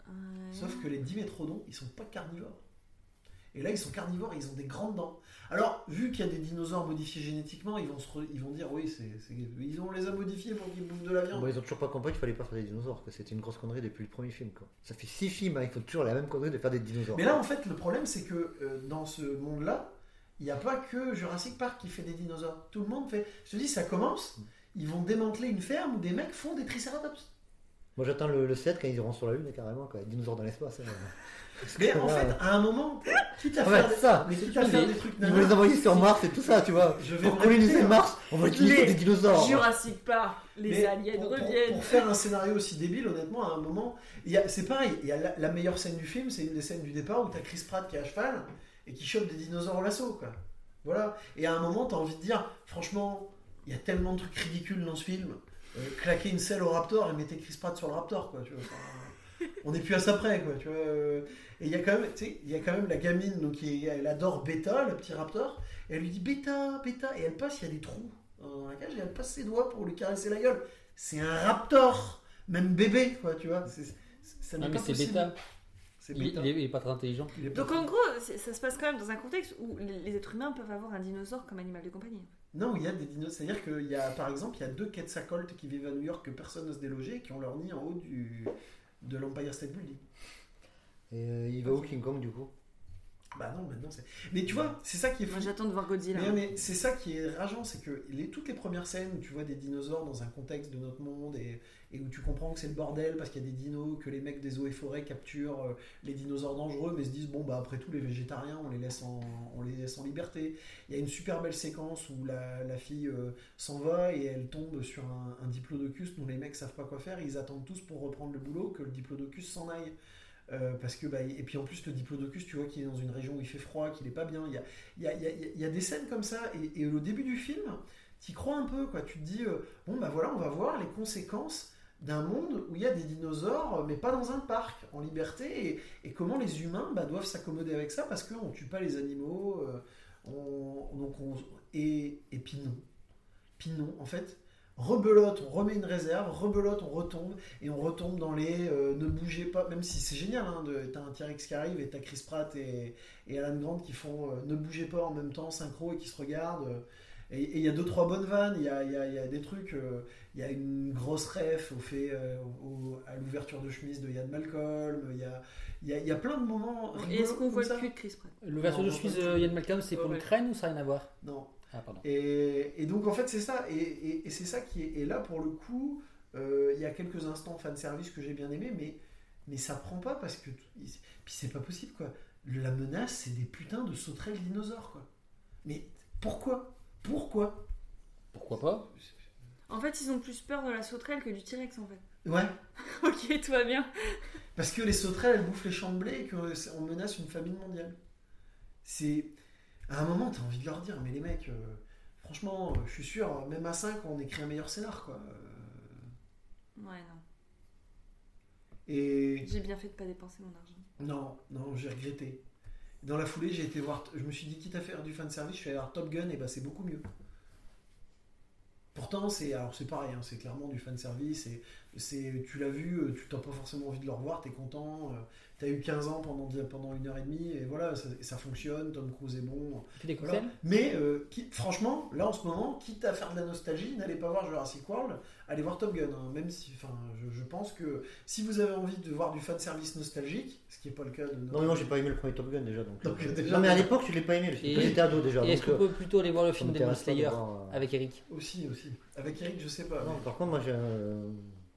Ouais. Sauf que les dimétrodons, ils sont pas carnivores. Et là, ils sont carnivores et ils ont des grandes dents. Alors, vu qu'il y a des dinosaures modifiés génétiquement, ils vont, se re- ils vont dire oui, c'est, c'est- ils ont, on les a modifiés pour qu'ils bouffent de la viande. Bon, ils ont toujours pas compris qu'il fallait pas faire des dinosaures, que c'était une grosse connerie depuis le premier film. Quoi. Ça fait six films, hein, il faut toujours la même connerie de faire des dinosaures. Mais là, en fait, le problème, c'est que euh, dans ce monde-là, il n'y a pas que Jurassic Park qui fait des dinosaures. Tout le monde fait. Je te dis, ça commence. Ils vont démanteler une ferme où des mecs font des triceratops. Moi j'attends le, le 7 quand ils iront sur la Lune, carrément, quoi. dinosaures dans l'espace. hein. Mais en là, fait, à un moment, quitte à ouais, faire, des, ça. mais quitte à faire des trucs ils vont nanas, les envoyer sur Mars et tout ça, tu vois. je vais Pour coloniser hein. Mars, on va utiliser Les des dinosaures. Jurassic Park, les Mais aliens pour, pour- reviennent. pour faire un scénario aussi débile, honnêtement, à un moment, c'est pareil. Il y a la, la meilleure scène du film, c'est une des scènes du départ où tu as Chris Pratt qui est à cheval et qui chope des dinosaures au lasso. Quoi. Voilà. Et à un moment, tu as envie de dire, franchement, il y a tellement de trucs ridicules dans ce film. Euh, claquer une selle au Raptor et mettez Chris Pratt sur le Raptor. Quoi, tu vois. Enfin, on n'est plus à ça près. Quoi, tu vois. Et il y, a quand même, tu sais, il y a quand même la gamine, donc, qui, elle adore Beta, le petit Raptor. Et elle lui dit Beta, Beta. Et elle passe, il y a des trous dans la cage et elle passe ses doigts pour lui caresser la gueule. C'est un raptor, même bébé, quoi, tu vois. c'est- c'est- ça n'est Non, mais c'est bêta. C'est Il, bêta. il est, il est pas très intelligent. Il est pas- Donc en gros, ça se passe quand même dans un contexte où les les êtres humains peuvent avoir un dinosaure comme animal de compagnie. Non, il y a des dinosaures. C'est-à-dire qu'il y a, par exemple, il y a deux Quetzalcoatl qui vivent à New York que personne n'ose déloger et qui ont leur nid en haut du, de l'Empire State Building. Et euh, il va où King Kong du coup Bah non, maintenant c'est. Mais tu vois, c'est ça qui est fou. Moi j'attends de voir Godzilla. Mais, mais c'est ça qui est rageant, c'est que les, toutes les premières scènes où tu vois des dinosaures dans un contexte de notre monde et, et où tu comprends que c'est le bordel parce qu'il y a des dinos, que les mecs des eaux et forêts capturent euh, les dinosaures dangereux, mais se disent bon bah après tout les végétariens on les laisse en, on les laisse en liberté. Il y a une super belle séquence où la, la fille euh, s'en va et elle tombe sur un, un diplodocus dont les mecs savent pas quoi faire, ils attendent tous pour reprendre le boulot que le diplodocus s'en aille. Euh, parce que bah, et puis en plus le diplodocus tu vois qu'il est dans une région où il fait froid qu'il est pas bien il y a, y a, y a- des scènes comme ça et, et au début du film t'y crois un peu quoi. Tu te dis euh, bon bah voilà on va voir les conséquences d'un monde où il y a des dinosaures mais pas dans un parc en liberté et, comment les humains bah, doivent s'accommoder avec ça parce qu'on tue pas les animaux euh, on, et, et puis non. Puis non en fait rebelote, on remet une réserve, rebelote, on retombe, et on retombe dans les euh, ne bougez pas, même si c'est génial, hein, t'as un T-Rex qui arrive et t'as Chris Pratt et, et Alan Grant qui font euh, ne bougez pas en même temps, synchro, et qui se regardent. euh, et il y a deux, trois bonnes vannes, il y a, il y a- y a des trucs, euh, il y a une grosse ref au fait, euh, au- à l'ouverture de chemise de Yann Malcolm, il y a, il y a, y a plein de moments. Et est-ce qu'on voit le ça. cul de Chris Pratt? L'ouverture de chemise de. Yann Malcolm, c'est pour ouais. l'Ukraine ou ça n'a rien à voir? Non. Ah, pardon. Et, et donc en fait c'est ça, et, et- et c'est ça qui est. Et là pour le coup, euh, il y a quelques instants fan service que j'ai bien aimé, mais, mais ça prend pas parce que. Puis c'est pas possible quoi. La menace c'est des putains de sauterelles dinosaures quoi. Mais pourquoi? Pourquoi? Pourquoi pas? En fait, ils ont plus peur de la sauterelle que du T-Rex en fait. Ouais, ok, tout va bien. parce que les sauterelles elles bouffent les champs de blé et qu'on menace une famine mondiale. C'est. À un moment t'as envie de leur dire, mais les mecs, euh, franchement, euh, je suis sûr, même à 5 on écrit un meilleur scénar quoi. Euh, Ouais, non. Et. J'ai bien fait de pas dépenser mon argent. Non, non, j'ai regretté. Dans la foulée, j'ai été voir. Je me suis dit, quitte à faire du fanservice, je suis allé voir Top Gun, et bah c'est beaucoup mieux. Pourtant, c'est alors c'est pareil, hein, c'est clairement du fanservice. Et c'est, tu l'as vu, euh, tu n'as pas forcément envie de le revoir, t'es content. tu as eu 15 ans pendant, pendant une heure et demie, et voilà, ça, et ça fonctionne. Tom Cruise est bon. Des Voilà. Mais euh, qui- franchement, là en ce moment, quitte à faire de la nostalgie, n'allez pas voir Jurassic World, allez voir Top Gun. hein. Même si, enfin, je, je pense que si vous avez envie de voir du fanservice nostalgique, ce qui n'est pas le cas de. Non, mais moi j'ai pas aimé le premier Top Gun déjà. Donc, Donc, euh, déjà, non, mais à l'époque tu l'ai pas aimé J'étais ado déjà. Est-ce donc, qu'on euh, peut plutôt aller voir le film Demon m'intéresse pas de Slayer voir, euh, avec Eric? Aussi, aussi. Avec Eric, je sais pas. Non, mais- par contre, moi, j'ai un-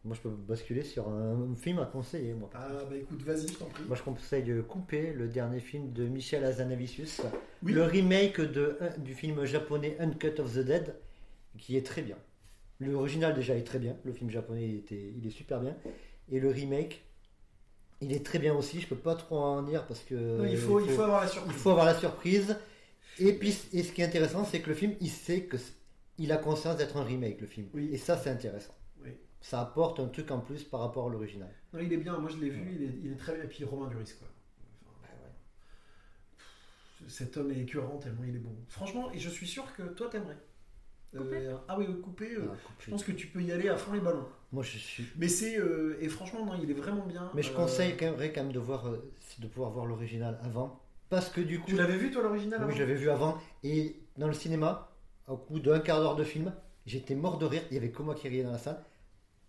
moi je peux basculer sur un film à conseiller. Moi, Ah bah écoute, vas-y, je t'en prie. moi je conseille Couper, le dernier film de Michel Hazanavicius. Oui. Le remake de, du film japonais Uncut of the Dead, qui est très bien. L'original déjà est très bien, le film japonais il était, il est super bien. Et le remake, il est très bien aussi. Je peux pas trop en dire parce que. Non, il, faut, il faut avoir la il surprise. faut avoir la surprise. Et puis, et ce qui est intéressant, c'est que le film, il sait que il a conscience d'être un remake, le film. Oui. Et ça, c'est intéressant. Ça apporte un truc en plus par rapport à l'original. Non, il est bien, moi je l'ai vu, il est, il est très bien. Et puis Romain Duris, quoi. Enfin, Cet homme est écœurant tellement il est bon. Franchement, et je suis sûr que toi t'aimerais. Coupé? ah oui, coupé. euh, Ah, je pense que tu peux y aller à fond les ballons. Moi, je suis. Mais c'est. euh, et franchement, non, il est vraiment bien. Mais je Euh, conseille quand même, quand même de, voir, euh, de pouvoir voir l'original avant. Parce que du coup. Tu l'avais vu toi l'original Oui, je l'avais vu avant. Et dans le cinéma, au bout d'un quart d'heure de film, j'étais mort de rire. Il y avait que moi qui riais dans la salle.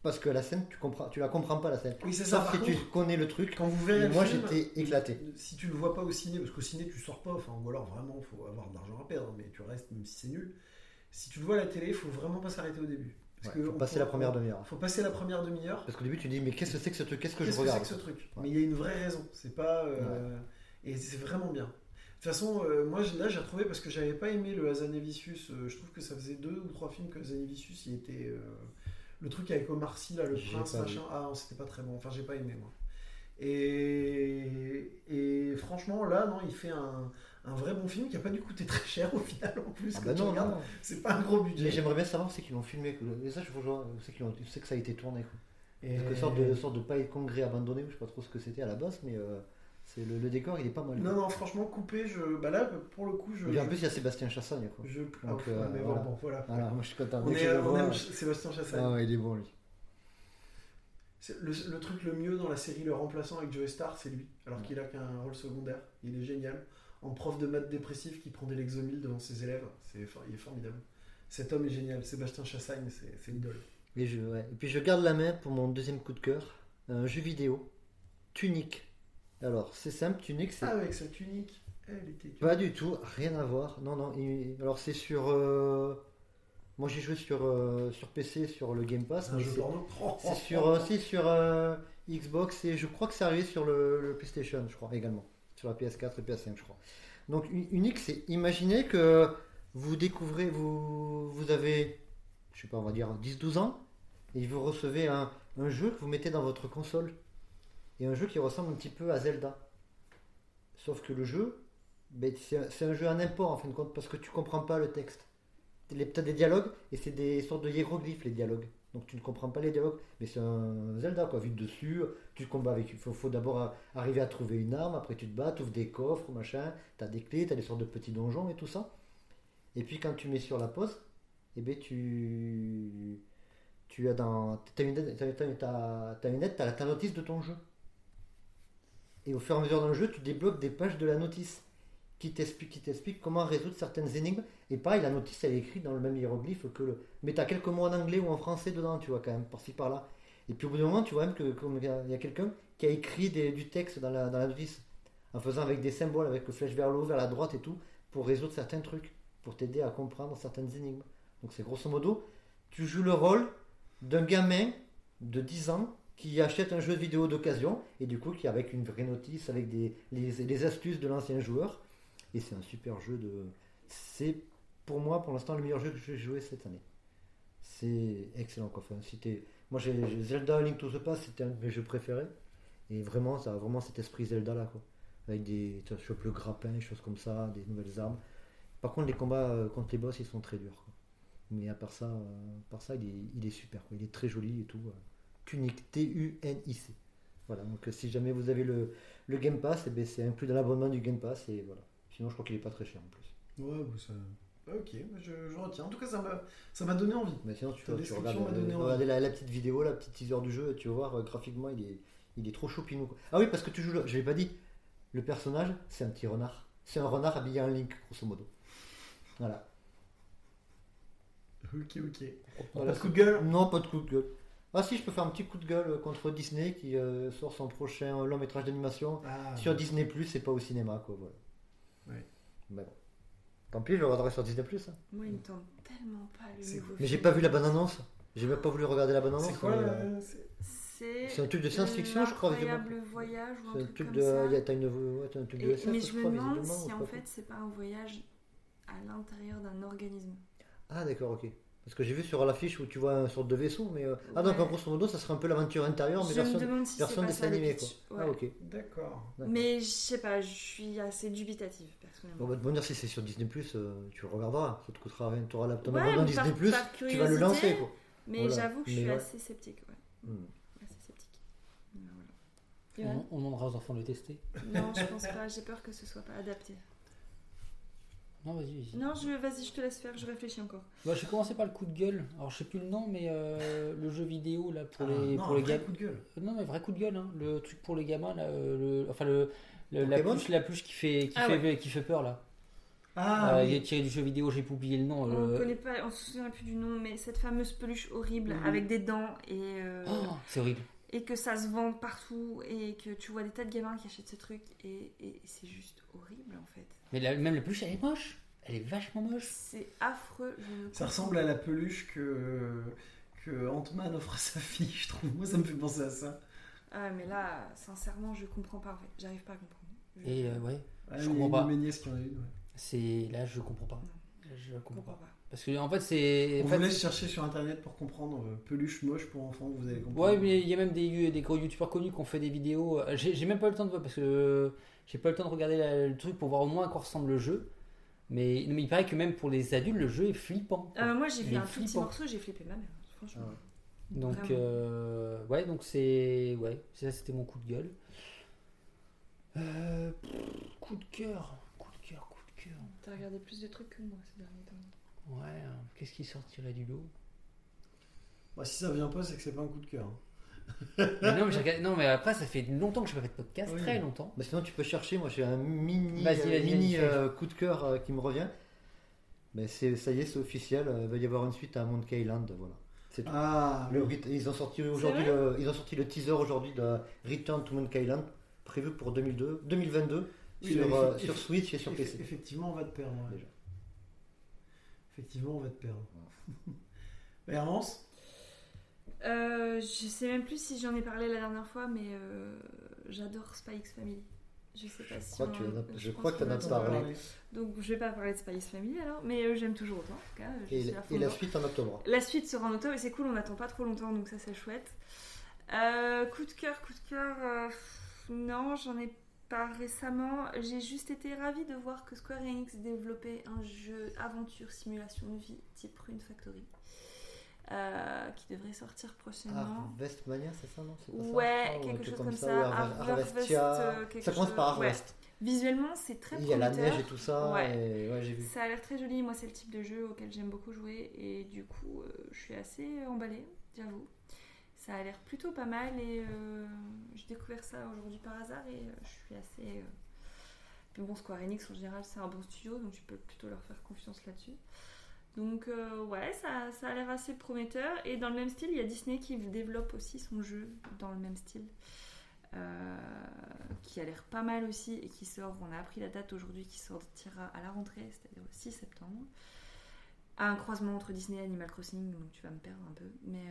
Parce que la scène, tu comprends, tu la comprends pas la scène. Oui, c'est ça. Sauf si contre, tu connais le truc. quand vous verrez moi, j'étais éclaté. Si tu le vois pas au ciné, parce qu'au ciné tu sors pas, enfin, ou alors vraiment faut avoir de l'argent à perdre, mais tu restes même si c'est nul. Si tu le vois à la télé, faut vraiment pas s'arrêter au début. Parce Ouais, que faut passer peut- la première demi-heure. Faut passer la première demi-heure. Parce qu'au début, tu dis, mais qu'est-ce que c'est que ce truc Qu'est-ce que je que c'est regarde que ce truc Ouais. Mais il y a une vraie raison. C'est pas. euh, Et c'est vraiment bien. De toute façon, euh, moi je- là j'ai retrouvé parce que j'avais pas aimé le Hazanavicius. euh, je trouve que ça faisait deux ou trois films que Hazanavicius il était. Le truc avec Omar Sy, là, le prince, machin. Ah non, c'était pas très bon. Enfin, j'ai pas aimé moi. Et, et franchement, là, non, il fait un, un vrai bon film qui a pas dû coûter très cher au final en plus. Ah quand bah tu non. C'est pas un gros Mais budget. j'aimerais bien savoir c'est qu'ils l'ont filmé. Et ça, je voir, c'est qu'ils sais que ça a été tourné. Quoi. Et- Parce que sorte de, sorte de congrès abandonné, ou je sais pas trop ce que c'était à la base, mais euh, c'est le, le décor, il est pas mal. Non, non, franchement, coupé, je... bah là, pour le coup, je. Et en plus, il y a Sébastien Chassagne. Quoi. je... ah, Donc, euh, mais voilà. bon, voilà. Voilà, moi je suis content. On, est, on vois, aime Sébastien Chassagne. Ah ouais, il est bon lui. Le, le truc le mieux dans la série Le Remplaçant avec Joe Star, c'est lui. Alors qu'il a qu'un rôle secondaire. Il est génial. En prof de maths dépressif qui prend des Lexomil devant ses élèves. C'est, il est formidable. Cet homme est génial. Sébastien Chassagne, c'est, l'idole. Et, je, ouais. Et puis je garde la main pour mon deuxième coup de cœur. Un jeu vidéo. Tunic. Alors, c'est simple, Tunic, c'est Ah, avec sa tunique. Elle était. Pas du tout, rien à voir. Non, non. il- Alors c'est sur. euh, Moi j'ai joué sur, euh, sur PC, sur le Game Pass. C'est un mais jeu c'est- porno. Oh, C'est oh, sur, oh. aussi sur euh, Xbox et je crois que c'est arrivé sur le, le PlayStation, je crois également. Sur la PS4 et PS5, je crois. Donc U- Unique, c'est imaginez que vous découvrez, vous, vous avez, je sais pas, on va dire 10-12 ans, et vous recevez un, un jeu que vous mettez dans votre console. Et un jeu qui ressemble un petit peu à Zelda. Sauf que le jeu, ben, c'est un- jeu en import en fin de compte, parce que tu comprends pas le texte. Les- T'as des dialogues, et c'est des sortes de hiéroglyphes les dialogues. Donc tu ne comprends pas les dialogues, mais c'est un Zelda quoi, vu de dessus, tu combats avec, il faut, d'abord arriver à trouver une arme, après tu te bats, tu ouvres des coffres, machin, tu as des clés, tu as des sortes de petits donjons et tout ça. Et puis quand tu mets sur la pause, eh ben tu, tu as dans. T'as- t'as une aide, t'as la ta notice de ton jeu. Et au fur et à mesure dans le jeu, tu débloques des pages de la notice qui t'expliquent comment résoudre certaines énigmes. Et pareil, la notice, elle est écrite dans le même hiéroglyphe que le. Mais t'as quelques mots en anglais ou en français dedans, tu vois, quand même, par-ci par-là. Et puis au bout d'un moment, tu vois même que comme il y a- quelqu'un qui a écrit du texte dans la, dans notice, en faisant avec des symboles, avec le flèche vers le haut, vers la droite et tout, pour résoudre certains trucs, pour t'aider à comprendre certaines énigmes. Donc c'est grosso modo, tu joues le rôle d'un gamin de 10 ans qui achète un jeu vidéo d'occasion et du coup qui avec une vraie notice, avec des, les, astuces de l'ancien joueur. Et c'est un super jeu de... C'est pour moi pour l'instant le meilleur jeu que j'ai joué cette année. C'est excellent quoi. Enfin, t'es- moi j'ai Zelda Link to the Past, c'était un de mes jeux préférés. Et vraiment, ça a vraiment cet esprit Zelda là quoi. Avec des. Tu chopes le grappin, des choses comme ça, des nouvelles armes. Par contre, les combats euh, contre les boss ils sont très durs. Mais à part ça, euh, ça il, est, il est super. quoi. Il est très joli et tout. euh. Tunic, T-U-N-I-C. Voilà, donc euh, si jamais vous avez le, le Game Pass, eh ben, c'est inclus dans l'abonnement du Game Pass. Et voilà. Sinon, je crois qu'il est pas très cher en plus. Ouais, bah, ça. Ok, bah, je, je retiens. En tout cas, ça m'a, donné envie. Mais sinon, tu, vois, tu regardes, donné euh, envie. la, la petite vidéo, la petite teaser du jeu, tu vas voir euh, graphiquement, il est, il est trop chopinou. quoi. Ah oui, parce que tu joues, le- je l'ai pas dit, le personnage, c'est un petit renard. C'est un renard habillé en Link, grosso modo. Voilà. Ok, ok. Voilà, Pas de coup de gueule Non, pas de coup de gueule. Ah si, je peux faire un petit coup de gueule euh, contre Disney qui euh, sort son prochain long métrage d'animation Ah, sur Disney Plus et pas au cinéma, quoi. Voilà. Ouais. Mais bon. Tant pis, je le regarderai sur Disney Plus. hein. Moi, il me tente tellement pas le nouveau Mais j'ai pas vu la bonne annonce. J'ai même pas voulu regarder la bonne annonce. C'est quoi euh, c'est- un truc de science-fiction, je crois. Incroyable voyage ou un C'est un truc, truc comme de. ça. il y a- T'as une, ouais, t'as un truc de Et- SF, mais je je me crois, demande si en fait c'est pas un voyage à l'intérieur d'un organisme. Ah d'accord, ok. Parce que j'ai vu sur l'affiche où tu vois une sorte de vaisseau, mais. euh, Ah donc en grosso modo, ça serait un peu l'aventure intérieure, mais je me version, demande si c'est version pas dessin ça le animé quoi. Ah ok. D'accord. Mais je sais pas, je suis assez dubitative personnellement. Bon, bah, de bonne heure, si c'est sur Disney, euh, tu le regarderas. Ça te coûtera rien. Tu auras la, ton Ouais, abonnement Disney, par tu vas le lancer quoi. Mais Voilà. j'avoue que je suis ouais. assez sceptique. Ouais. Hmm. Assez sceptique. Voilà. On, on demandera aux enfants de le tester. Non, je pense pas. J'ai peur que ce soit pas adapté. Non, vas-y, vas-y. Non, je, vas-y, je te laisse faire. Je réfléchis encore. Bah, j'ai commencé par le coup de gueule. Alors, je sais plus le nom, mais euh, le jeu vidéo là pour Ah, les non, pour un les vrai gamins. coup de gueule. Non, mais vrai coup de gueule. Hein. Le truc pour les gamins là, euh, le, enfin le, le- la pluche, la pluche qui fait qui Ah fait qui fait peur là. Ah, Euh, oui. Il est tiré du jeu vidéo. J'ai oublié le nom. On le- connaît pas, on se souvient plus du nom, mais cette fameuse peluche horrible Mhm. avec des dents et, euh, Oh, c'est horrible. Et que ça se vend partout et que tu vois des tas de gamins qui achètent ce truc et, et c'est juste horrible en fait. Mais la- même la pluche, elle est moche. Elle est vachement moche. C'est affreux. je Ça ressemble à la peluche que, que Ant-Man offre à sa fille, je trouve. Moi, ça me fait penser à ça. Ah mais là, sincèrement, je comprends pas en fait. J'arrive pas à comprendre. Je- Et euh, ouais, Ah, Je il y a comprends pas. de mes nièces qui en a une. ouais. c'est là je comprends pas. Je je comprends comprends pas. pas. Parce que en fait c'est. On vous laisse chercher sur internet pour comprendre euh, peluche moche pour enfants, vous allez comprendre. Ouais, mais il y a même des, des gros youtubeurs connus qui ont fait des vidéos. Euh, J'ai j'ai même pas eu le temps de voir parce que euh, j'ai pas eu le temps de regarder la- le truc pour voir au moins à quoi ressemble le jeu. Mais, mais il paraît que même pour les adultes, le jeu est flippant. quoi. Euh, moi j'ai Il vu est un tout petit flippant. morceau, j'ai flippé ma mère. Franchement. Ah ouais. Donc, Vraiment. euh, ouais, donc c'est. Ouais, ça c'était mon coup de gueule. Euh, pff, coup de cœur. Coup de cœur, coup de cœur. T'as regardé plus de trucs que moi ces derniers temps. Ouais, euh, qu'est-ce qui sortirait du lot? Bah, si ça vient pas, c'est que c'est pas un coup de cœur. hein. mais non, mais j'ai regardé- non, mais après, ça fait longtemps que je n'ai pas fait de podcast, Oui. très longtemps. Bah, sinon, tu peux chercher. Moi, j'ai un mini, Vas-y, euh, vas-y, mini vas-y, euh, coup de cœur euh, qui me revient. Mais c'est, ça y est, c'est officiel. Il va y avoir une suite à Monkey Island. Voilà. C'est tout. Ah, Le oui. rit- ils ont sorti aujourd'hui le, ils ont sorti le teaser aujourd'hui de Return to Monkey Island prévu pour 2002, 2022 Oui, sur, euh, sur Switch et sur PC. Effectivement, on va te perdre. ouais. Déjà. Effectivement, on va te perdre. Hermance Euh, je sais même plus si j'en ai parlé la dernière fois, mais euh, j'adore Spy X Family. Je sais pas si. crois on que tu en as- je crois que t'en qu'on as en parlé. parlé. Donc je vais pas parler de Spy X Family alors, mais euh, j'aime toujours autant en tout cas. je Et, la suite en octobre. La suite sera en octobre et c'est cool, on n'attend pas trop longtemps donc ça c'est chouette. Euh, coup de cœur, coup de cœur, euh, non, j'en ai pas récemment. J'ai juste été ravie de voir que Square Enix développait un jeu aventure simulation de vie type Rune Factory. euh, qui devrait sortir prochainement. Harvestmania, c'est ça, non? C'est pas ça, Ouais, un quelque chose comme ça. Harve- Harvest, euh, quelque Ça commence chose- par ouais. Harvest. Visuellement, c'est très Il y a la prometteur. neige et tout ça. Ouais. et- ouais, j'ai vu. Ça a l'air très joli. Moi, c'est le type de jeu auquel j'aime beaucoup jouer. Et du coup, euh, je suis assez emballée, j'avoue. Ça a l'air plutôt pas mal. Et euh, j'ai découvert ça aujourd'hui par hasard. Et euh, je suis assez. euh, Puis bon, Square Enix en général, c'est un bon studio. Donc, tu peux plutôt leur faire confiance là-dessus. Donc, ouais, ça, a l'air assez prometteur. Et dans le même style, il y a Disney qui développe aussi son jeu dans le même style. Qui a l'air pas mal aussi et qui sort, on a appris la date aujourd'hui, qui sortira à la rentrée, c'est-à-dire le 6 septembre. Un croisement entre Disney et Animal Crossing, donc tu vas me perdre un peu. Mais,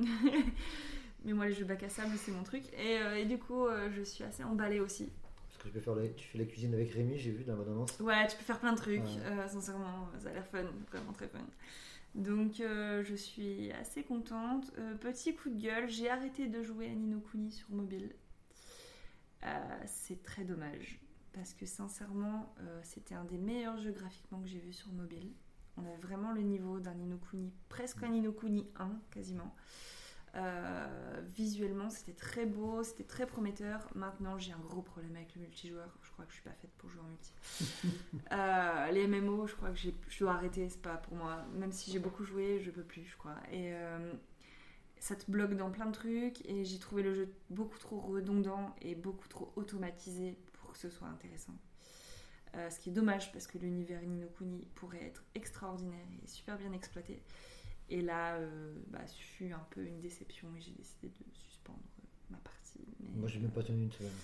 mais moi, les jeux bac à sable, c'est mon truc. Et, euh, et du coup, euh, je suis assez emballée aussi. Parce que je peux faire tu fais la cuisine avec Rémi, j'ai vu dans la annonce. Ouais, tu peux faire plein de trucs, Ouais. euh, sincèrement, ça a l'air fun, vraiment très fun. Donc je suis assez contente. Petit coup de gueule, j'ai arrêté de jouer à Nino Kuni sur mobile. C'est très dommage, parce que sincèrement, euh, c'était un des meilleurs jeux graphiquement que j'ai vu sur mobile. On avait vraiment le niveau d'un Nino Kuni, presque un Nino Kuni 1 quasiment. Euh, visuellement, c'était très beau, c'était très prometteur. Maintenant, j'ai un gros problème avec le multijoueur. Je crois que je suis pas faite pour jouer en multi. Euh, les MMO, je crois que je dois arrêter, c'est pas pour moi. Même si j'ai beaucoup joué, je peux plus, je crois. Et euh, ça te bloque dans plein de trucs. Et j'ai trouvé le jeu beaucoup trop redondant et beaucoup trop automatisé pour que ce soit intéressant. Euh, ce qui est dommage parce que l'univers Ni no Kuni pourrait être extraordinaire et super bien exploité. Et là, euh, bah, ce fut un peu une déception et j'ai décidé de suspendre euh, ma partie. Mais, Moi, j'ai même pas tenu une semaine.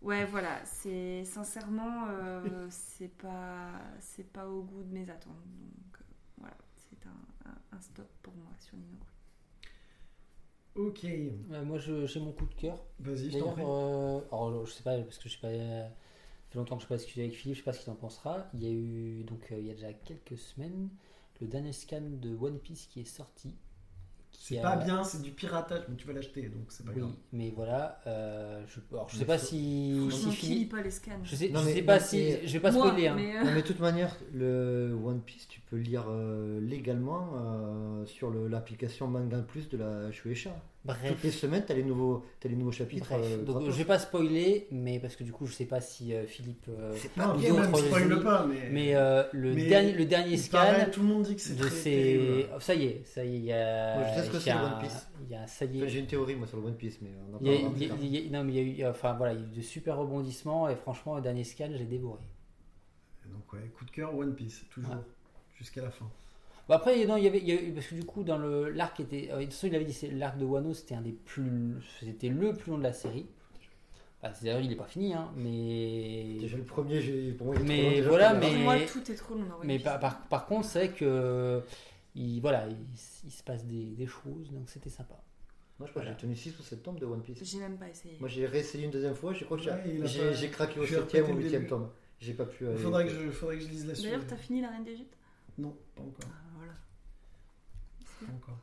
Ouais, voilà, c'est sincèrement, euh, c'est pas, c'est pas au goût de mes attentes. Donc euh, voilà, c'est un, un- un stop pour moi sur Nino. Ok, Ouais, moi, je- j'ai mon coup de cœur. vas-y, je t'en D'ailleurs, prie. euh, alors, je sais pas, parce que je sais pas, euh, ça fait longtemps que je n'ai pas discuté avec Philippe, je sais pas ce qu'il en pensera. Il y a eu, donc, euh, il y a déjà quelques semaines, le dernier scan de One Piece qui est sorti. C'est a- pas bien, c'est du piratage, mais tu vas l'acheter, donc c'est pas Oui, grave. mais voilà, euh, je, alors, je Mais sais pas faut- si, Franchement, si Philippe. pas les scans Je sais, Non, je mais- sais pas si. Je vais pas Moi, spoiler. hein. mais, euh, Non, mais de toute manière, le One Piece, tu peux lire euh, légalement euh, sur l'application Manga Plus de la Shueisha. Toutes les Bref. semaines, tu as les nouveaux, t'as les nouveaux chapitres. Bref, euh, donc je vais pas spoiler, mais parce que du coup je sais pas si euh, Philippe. euh, C'est Non, pas bien. même, spoil pas, mais. mais euh, le, Mais dernier, le dernier scan paraît, tout le monde dit que c'est de très ces. terrible. oh, ça y est, ça y est, il y a. Moi, je sais ce que c'est, le One Piece. Il y a, ça y Enfin, est. J'ai une théorie moi sur le One Piece, mais on en non, mais il y a eu, enfin voilà, il y a eu de super rebondissements et franchement, le dernier scan, j'ai dévoré. Donc, ouais, coup de cœur, One Piece, toujours. Ouais. Jusqu'à la fin. Bon, après, non, il y avait, il y avait- parce que du coup, dans le l'arc était, euh, de toute façon, il avait dit, c'est l'arc de Wano, c'était un des plus, c'était le plus long de la série. Bah, c'est d'ailleurs, il est pas fini, hein, mais, Déjà le premier, j'ai- pour moi, il est Mais trop long, déjà, voilà, mais- moi, tout est trop long mais par, par, par contre, c'est vrai que, il, voilà, il, il se passe des, des choses, donc c'était sympa. Moi, je crois que j'ai tenu 6 ou 7 tomes de One Piece. J'ai même pas essayé. Moi, j'ai réessayé une deuxième fois, je crois que j'ai- Ouais, craqué au je vais 7 ou répéter au le 8 début. tome. J'ai pas pu. Aller- faudrait que, je, faudrait que je lise la suite. D'ailleurs, t'as fini la Reine d'Égypte? Non, pas encore. Ah, encore.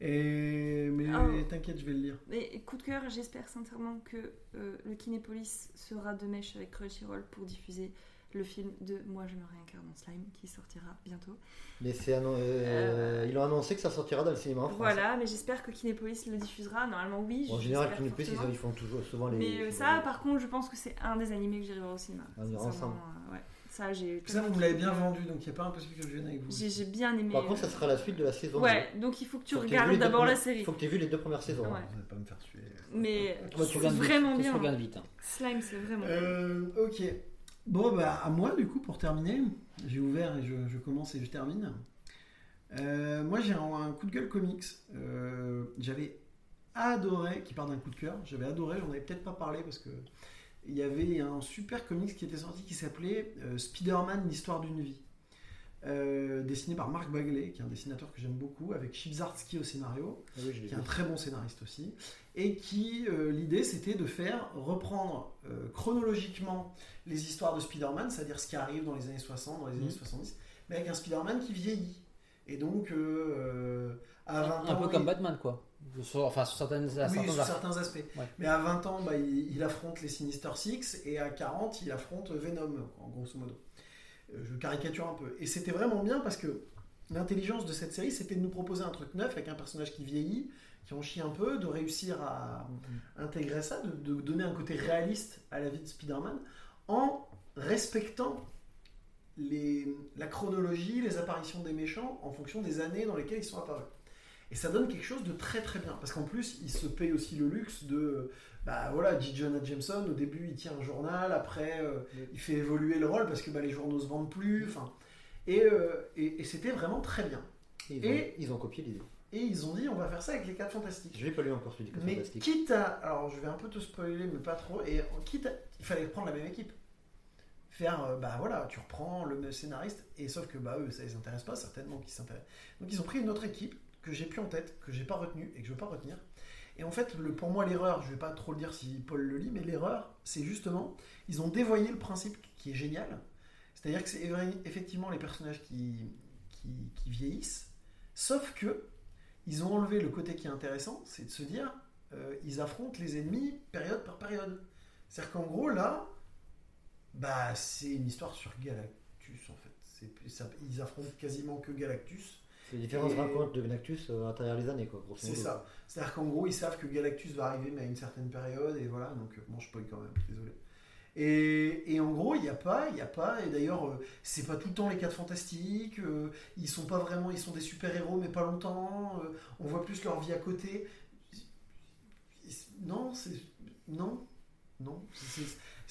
Et... Mais Ah. t'inquiète, je vais le lire. Et coup de cœur, j'espère sincèrement que euh, le Kinépolis sera de mèche avec Crunchyroll pour diffuser le film de Moi je me réincarne en slime qui sortira bientôt. Mais c'est annon- euh, Euh, ils ont annoncé que ça sortira dans le cinéma en France. Voilà, mais j'espère que Kinépolis le diffusera. Normalement, oui. En général, Kinépolis, ils, ils font toujours souvent les. Mais euh, ça, par contre, je pense que c'est un des animés que j'irai voir au cinéma. On ira ensemble. euh, ouais. Ça, j'ai. Ça, vous me l'avez bien vendu, donc il n'y a pas impossible que je vienne avec vous. J'ai bien aimé. Par contre, ça euh, sera la suite de la saison. Ouais, donc il faut que tu Faut regardes d'abord la série. Faut que tu aies vu les deux premières saisons. Ouais. Vous n'allez pas me faire tuer. Mais tu regardes vite, vraiment bien. regarde vite. hein. Slime, c'est vraiment bien. Euh, ok. Bon, bah, à moi, du coup, pour terminer, j'ai ouvert et je, je commence et je termine. Euh, moi, j'ai un, un coup de gueule comics. Euh, j'avais adoré, qui part d'un coup de cœur, j'avais adoré, j'en avais peut-être pas parlé parce que il y avait un super comics qui était sorti qui s'appelait euh, Spider-Man, l'histoire d'une vie. Euh, dessiné par Mark Bagley, qui est un dessinateur que j'aime beaucoup, avec Chibzarski au scénario Ah oui, qui est vu. un très bon scénariste aussi, et qui, euh, l'idée, c'était de faire reprendre chronologiquement les histoires de Spider-Man, c'est-à-dire ce qui arrive dans les années 60, dans les années Mhm. 70, mais avec un Spider-Man qui vieillit. Et donc, à 20 Un ans... peu comme Batman, quoi. Sur- enfin, sur certaines, à oui, certains aspects. Ouais. Mais à 20 ans, bah, il, il affronte les Sinister Six et à 40, il affronte Venom, en grosso modo. Euh, Je caricature un peu. Et c'était vraiment bien parce que l'intelligence de cette série, c'était de nous proposer un truc neuf avec un personnage qui vieillit, qui en chie un peu, de réussir à intégrer ça, de, de donner un côté réaliste à la vie de Spider-Man, en respectant les, la chronologie, les apparitions des méchants en fonction des années dans lesquelles ils sont apparus. Et ça donne quelque chose de très très bien. Parce qu'en plus, il se paye aussi le luxe de. Bah voilà, J. Jonah Jameson, au début, il tient un journal, après, euh, il fait évoluer le rôle parce que bah, les journaux se vendent plus. Enfin, et, euh, et, et c'était vraiment très bien. Et ils, Et- ont, ils ont copié l'idée. Et ils ont dit, on va faire ça avec les 4 fantastiques. Je l'ai pas lu encore celui du Mais Fantastique. quitte à. Alors, je vais un peu te spoiler, mais pas trop. Et quitte à. Il fallait prendre la même équipe. Faire, euh, bah voilà, tu reprends le même scénariste, et sauf que bah eux, ça les intéresse pas, certainement qu'ils s'intéressent. Donc ils ont pris une autre équipe que j'ai plus en tête, que j'ai pas retenue et que je veux pas retenir. Et en fait, pour moi, l'erreur, je vais pas trop le dire si Paul le lit, mais l'erreur, c'est justement, ils ont dévoyé le principe qui est génial. C'est-à-dire que c'est effectivement les personnages qui, qui, vieillissent, sauf que ils ont enlevé le côté qui est intéressant, c'est de se dire, euh, ils affrontent les ennemis période par période. C'est-à-dire qu'en gros, là, bah, c'est une histoire sur Galactus, en fait. Ils affrontent quasiment que Galactus. C'est les différentes Et- rencontres de Galactus euh, à travers les années, quoi. C'est ça. C'est-à-dire qu'en gros, ils savent que Galactus va arriver, mais à une certaine période, et voilà. Donc, euh, bon, je spoil quand même, désolé. Et, et en gros, il n'y a pas, il n'y a pas, et d'ailleurs, euh, c'est pas tout le temps les 4 fantastiques, euh, ils sont pas vraiment, ils sont des super-héros, mais pas longtemps, euh, on voit plus leur vie à côté. Non, c'est. Non, non.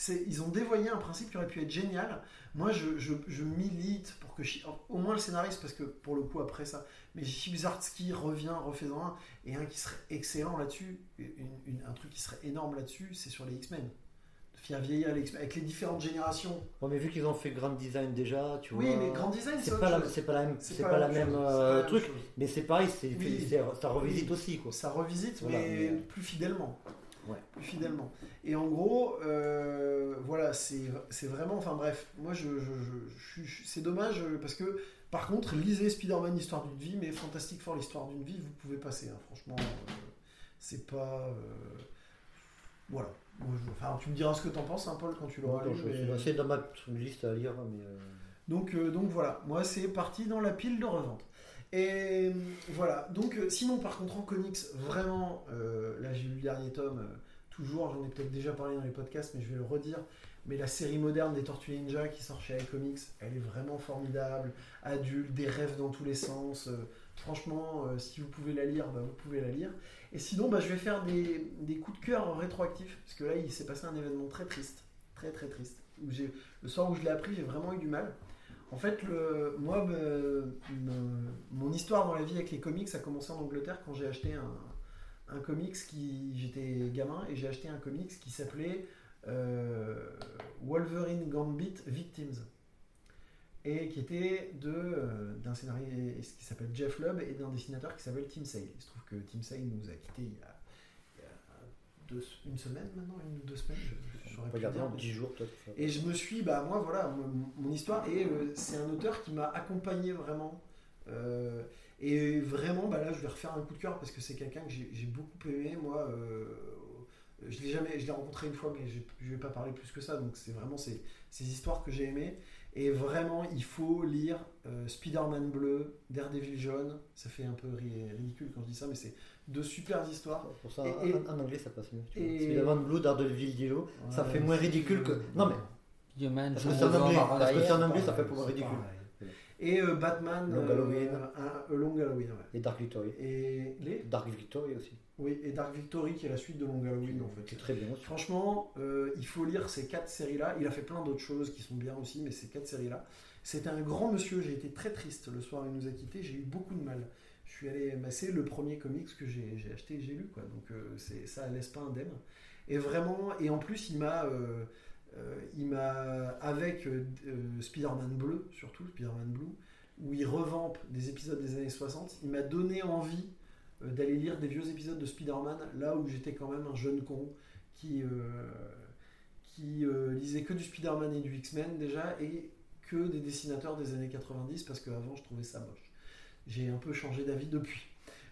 Ils ont dévoyé un principe qui aurait pu être génial. Moi, je, je, je milite pour que. Au moins le scénariste, parce que pour le coup, après ça. Mais Chibzarski revient, refait-en un, et un qui serait excellent là-dessus, un truc qui serait énorme là-dessus, c'est sur les X-Men. De faire vieillir les X-Men, avec les différentes générations. Ouais, mais vu qu'ils ont fait grand design déjà, tu Oui, vois. mais grand design, C'est pas, la, c'est pas la même, C'est pas pas la euh, truc, chose. mais c'est pareil, c'est, Oui. ça revisite Oui. aussi, quoi. Ça revisite, Voilà, mais mais, euh, plus fidèlement. Ouais. Plus fidèlement. Et en gros, euh, voilà, c'est vraiment. Enfin bref, moi, je, je, je- c'est dommage euh, parce que, par contre, lisez Spider-Man, l'histoire d'une vie, mais Fantastic Four, l'histoire d'une vie, vous pouvez passer. hein. franchement, euh, c'est pas. euh, voilà. Moi, enfin, tu me diras ce que t'en penses, hein, Paul, quand tu l'auras lu. C'est dans ma liste à lire, mais. donc, donc voilà, moi c'est parti dans la pile de revente. Et euh, voilà, donc euh, sinon par contre en comics, vraiment, euh, là j'ai lu le dernier tome, toujours, j'en ai peut-être déjà parlé dans les podcasts, mais je vais le redire, mais la série moderne des Tortues Ninja qui sort chez iComics, elle est vraiment formidable, adulte, des rêves dans tous les sens, franchement, si vous pouvez la lire, bah, vous pouvez la lire. Et sinon, bah, je vais faire des, des coups de cœur rétroactifs, parce que là il s'est passé un événement très triste, très très triste, où le soir où je l'ai appris, j'ai vraiment eu du mal. En fait, moi, mon histoire dans la vie avec les comics a commencé en Angleterre quand j'ai acheté un, comics qui. J'étais gamin et j'ai acheté un comics qui s'appelait euh, Wolverine Gambit Victims. Et qui était euh, d'un scénariste qui s'appelle Jeff Lubb et d'un dessinateur qui s'appelle Tim Sale. Il se trouve que Tim Sale nous a quittés il y a, une semaine maintenant, une ou deux semaines, plus Regarde, dire, en mais- 10 jours, peut-être. et je me suis, bah moi voilà, mon, mon histoire, et euh, c'est un auteur qui m'a accompagné vraiment. Euh, et vraiment, bah là je vais refaire un coup de cœur parce que c'est quelqu'un que j'ai beaucoup aimé. Moi, euh, je l'ai jamais, je l'ai rencontré une fois, mais je vais pas parler plus que ça. Donc c'est vraiment ces, ces histoires que j'ai aimées. Et vraiment, il faut lire euh, Spider-Man bleu, Daredevil jaune. Ça fait un peu ri- ridicule quand je dis ça, mais c'est deux super histoires. Pour ça, Et- et- en, anglais, ça passe mieux. et- Spider-Man Blue, Daredevil Yellow, ça Ouais, fait moins c'est- ridicule que. Non, mais Human, Parce que c'est en anglais, par parce que c'est en anglais, ça fait pour c'est ridicule. pareil. Et euh, Batman, Long euh, Halloween. un, un Long Halloween, ouais. Et Dark Victory. Et les? Dark Victory aussi. Oui, et Dark Victory qui est la suite de Long Halloween en C'est fait. très bien aussi. Franchement, euh, il faut lire ces quatre séries-là. Il a fait plein d'autres choses qui sont bien aussi, mais ces quatre séries-là. C'était un grand monsieur, j'ai été très triste le soir où il nous a quittés, j'ai eu beaucoup de mal. Suis c'est le premier comics que j'ai acheté et j'ai lu, quoi. donc euh, c'est ça laisse pas indemne. Et vraiment, et en plus il m'a, euh, euh, il m'a, avec Spider-Man bleu, surtout Spider-Man Blue, où il revampe des épisodes des années 60, il m'a donné envie d'aller lire des vieux épisodes de Spider-Man, là où j'étais quand même un jeune con qui, qui lisait que du Spider-Man et du X-Men déjà, et que des dessinateurs des années 90, parce qu'avant je trouvais ça moche. J'ai un peu changé d'avis depuis.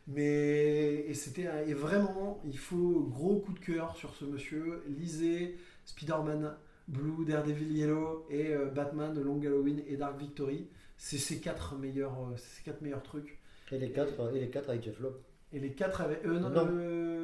Mais et c'était et vraiment, il faut gros coup de cœur sur ce monsieur. Lisez Spider-Man Blue, Daredevil Yellow et euh, Batman Long Halloween et Dark Victory. c'est ses quatre meilleurs, euh, quatre meilleurs trucs. Et les quatre, et les quatre avec Jeff Lobb. Et les quatre avec. Euh, non, Non.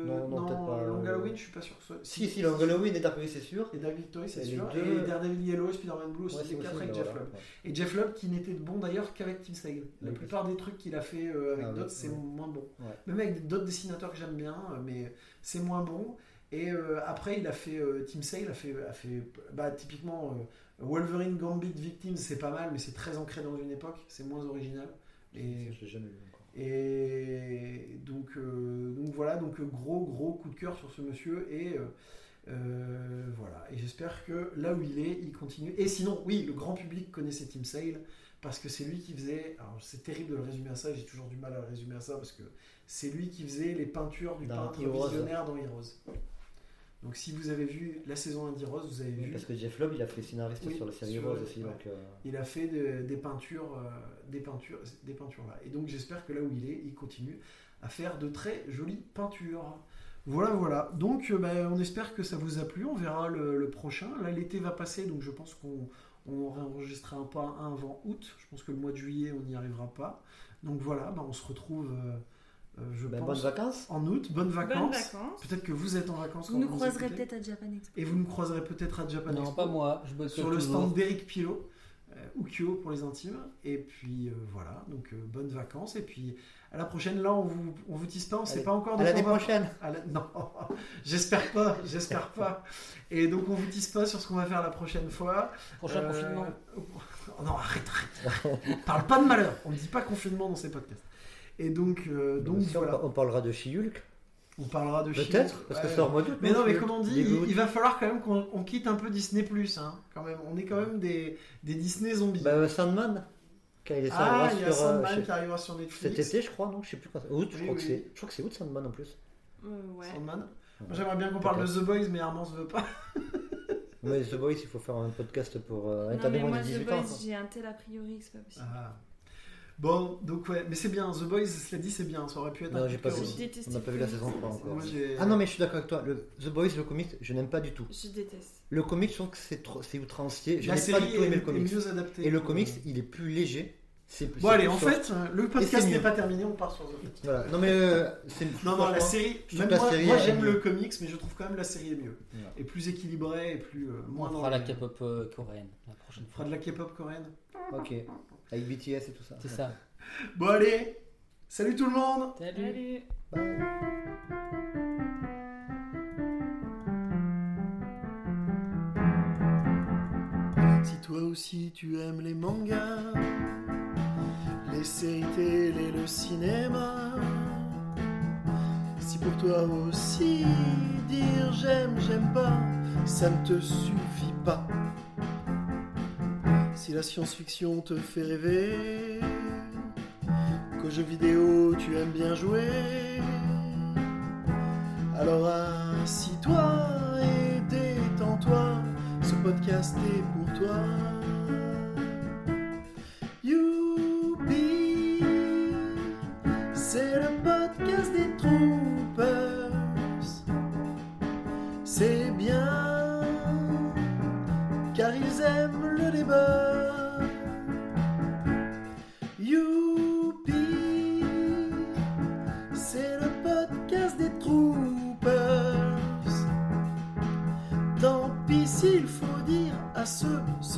Non, non, peut-être pas, Long Halloween, je suis pas sûr que ce soit. Si, si, Long Halloween et Dark c'est sûr. Et David Victory, c'est les sûr. deux- Et Daredevil Yellow, Spider-Man Blue aussi, Ouais, les c'est quatre aussi, avec Jeff. Lobb. Et Jeff Lobb qui n'était bon d'ailleurs qu'avec Tim Sale. La Oui, plupart des trucs qu'il a fait euh, avec Ah oui, d'autres, c'est moins bon. Ouais. Même avec d'autres dessinateurs que j'aime bien, euh, mais c'est moins bon. Et euh, après, il a fait Tim Sale a fait, a fait bah, typiquement Wolverine Gambit Victims, c'est pas mal, mais c'est très ancré dans une époque, c'est moins original. Et, Je l'ai jamais vu. Et donc, euh, donc voilà, donc gros gros coup de cœur sur ce monsieur et euh, euh, voilà. Et j'espère que là où il est, il continue. Et sinon, oui, le grand public connaissait Tim Sale parce que c'est lui qui faisait. Alors c'est terrible de le résumer à ça. J'ai toujours du mal à le résumer à ça parce que c'est lui qui faisait les peintures du Dans peintre Heroes. visionnaire dans Heroes. Donc si vous avez vu la saison 1 d'Heroes, vous avez vu. parce que Jeff Lobb, il a fait scénariste Oui, sur la série sur- Rose aussi. ouais. Donc, euh, Il a fait de- des peintures, euh, des peintures, des peintures là. Et donc j'espère que là où il est, il continue à faire de très jolies peintures. Voilà, voilà. Donc euh, ben, on espère que ça vous a plu. On verra le, le prochain. Là l'été va passer, donc je pense qu'on on réenregistrera un pas un avant août. Je pense que le mois de juillet on n'y arrivera pas. Donc voilà, ben, on se retrouve, je ben, pense, bonnes vacances. en août. Bonnes vacances. Peut-être que vous êtes en vacances. Vous quand nous vous croiserez peut-être à Japan Expo. Et vous nous croiserez peut-être à Japan Non, Expo pas moi, je bosse sur le toujours. stand d'Eric Pilot, euh, ou Kyo pour les intimes. Et puis euh, voilà, donc euh, bonnes vacances. Et puis à la prochaine, là on vous, on vous tisse pas, on sait pas encore À de l'année on va- prochaine. à la- Non, j'espère pas, j'espère pas. Et donc on vous tisse pas sur ce qu'on va faire la prochaine fois. Prochain Euh, confinement. oh non, arrête, arrête. On parle pas de malheur, on ne dit pas confinement dans ces podcasts. Et donc, euh, donc Si on, voilà, on parlera de She-Hulk. on parlera de She-Hulk. Peut-être, parce que Ouais. c'est en mois d'août. Mais non, mais comme on dit, il, va falloir quand même qu'on on quitte un peu Disney Plus, hein, quand même. On est quand même des, des Disney zombies. Bah, euh, Sandman, quand il est ah, il y a sur, euh, Sandman chez- qui arrivera sur Netflix. cet été, je crois, non Je sais plus quand. Août, je Oui, crois que oui. c'est. Je crois que c'est août Sandman en plus. Euh, ouais. Sandman. Moi, J'aimerais bien qu'on parle de The Boys, mais Armand ne veut pas. Mais The Boys, il faut faire un podcast pour euh, Non, mais moi, The 18 ans. Boys, j'ai un tel a priori que c'est pas possible. Ah. Bon, donc ouais, mais c'est bien. The Boys, cela dit, c'est bien. Ça aurait pu être Non, j'ai pas vu. Je aussi. déteste On n'a pas vu la saison comics. 3 encore. Moi, Ah non, mais je suis d'accord avec toi. Le The Boys, le comic, je n'aime pas du tout. Je déteste. Le comic, je trouve que c'est trop, c'est outrancier. Je La n'ai pas série du tout aimé est, le comics. est mieux adaptée. Et le comics, il est plus léger. C'est Bon, c'est allez, plus en fait, le Et podcast n'est pas terminé, on part sur The Boys. Voilà. Non, mais euh, c'est. Non, non, la série, je même trouve la moi, série moi j'aime le comics, mais je trouve quand même la série est mieux. Et plus équilibrée et plus. euh, On moins dans fera la K-pop euh, coréenne la prochaine On fera fois. de la K-pop coréenne. Ok. Avec BTS et tout ça. C'est ça. Bon, allez, salut tout le monde! Salut. Salut. Bye. Si toi aussi tu aimes les mangas, les séries télé, le cinéma, si pour toi aussi dire j'aime, j'aime pas, ça ne te suffit pas. Si la science-fiction te fait rêver, qu'aux jeux vidéo tu aimes bien jouer, alors assis-toi et détends-toi, ce podcast est pour toi.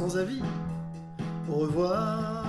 Sans avis au revoir.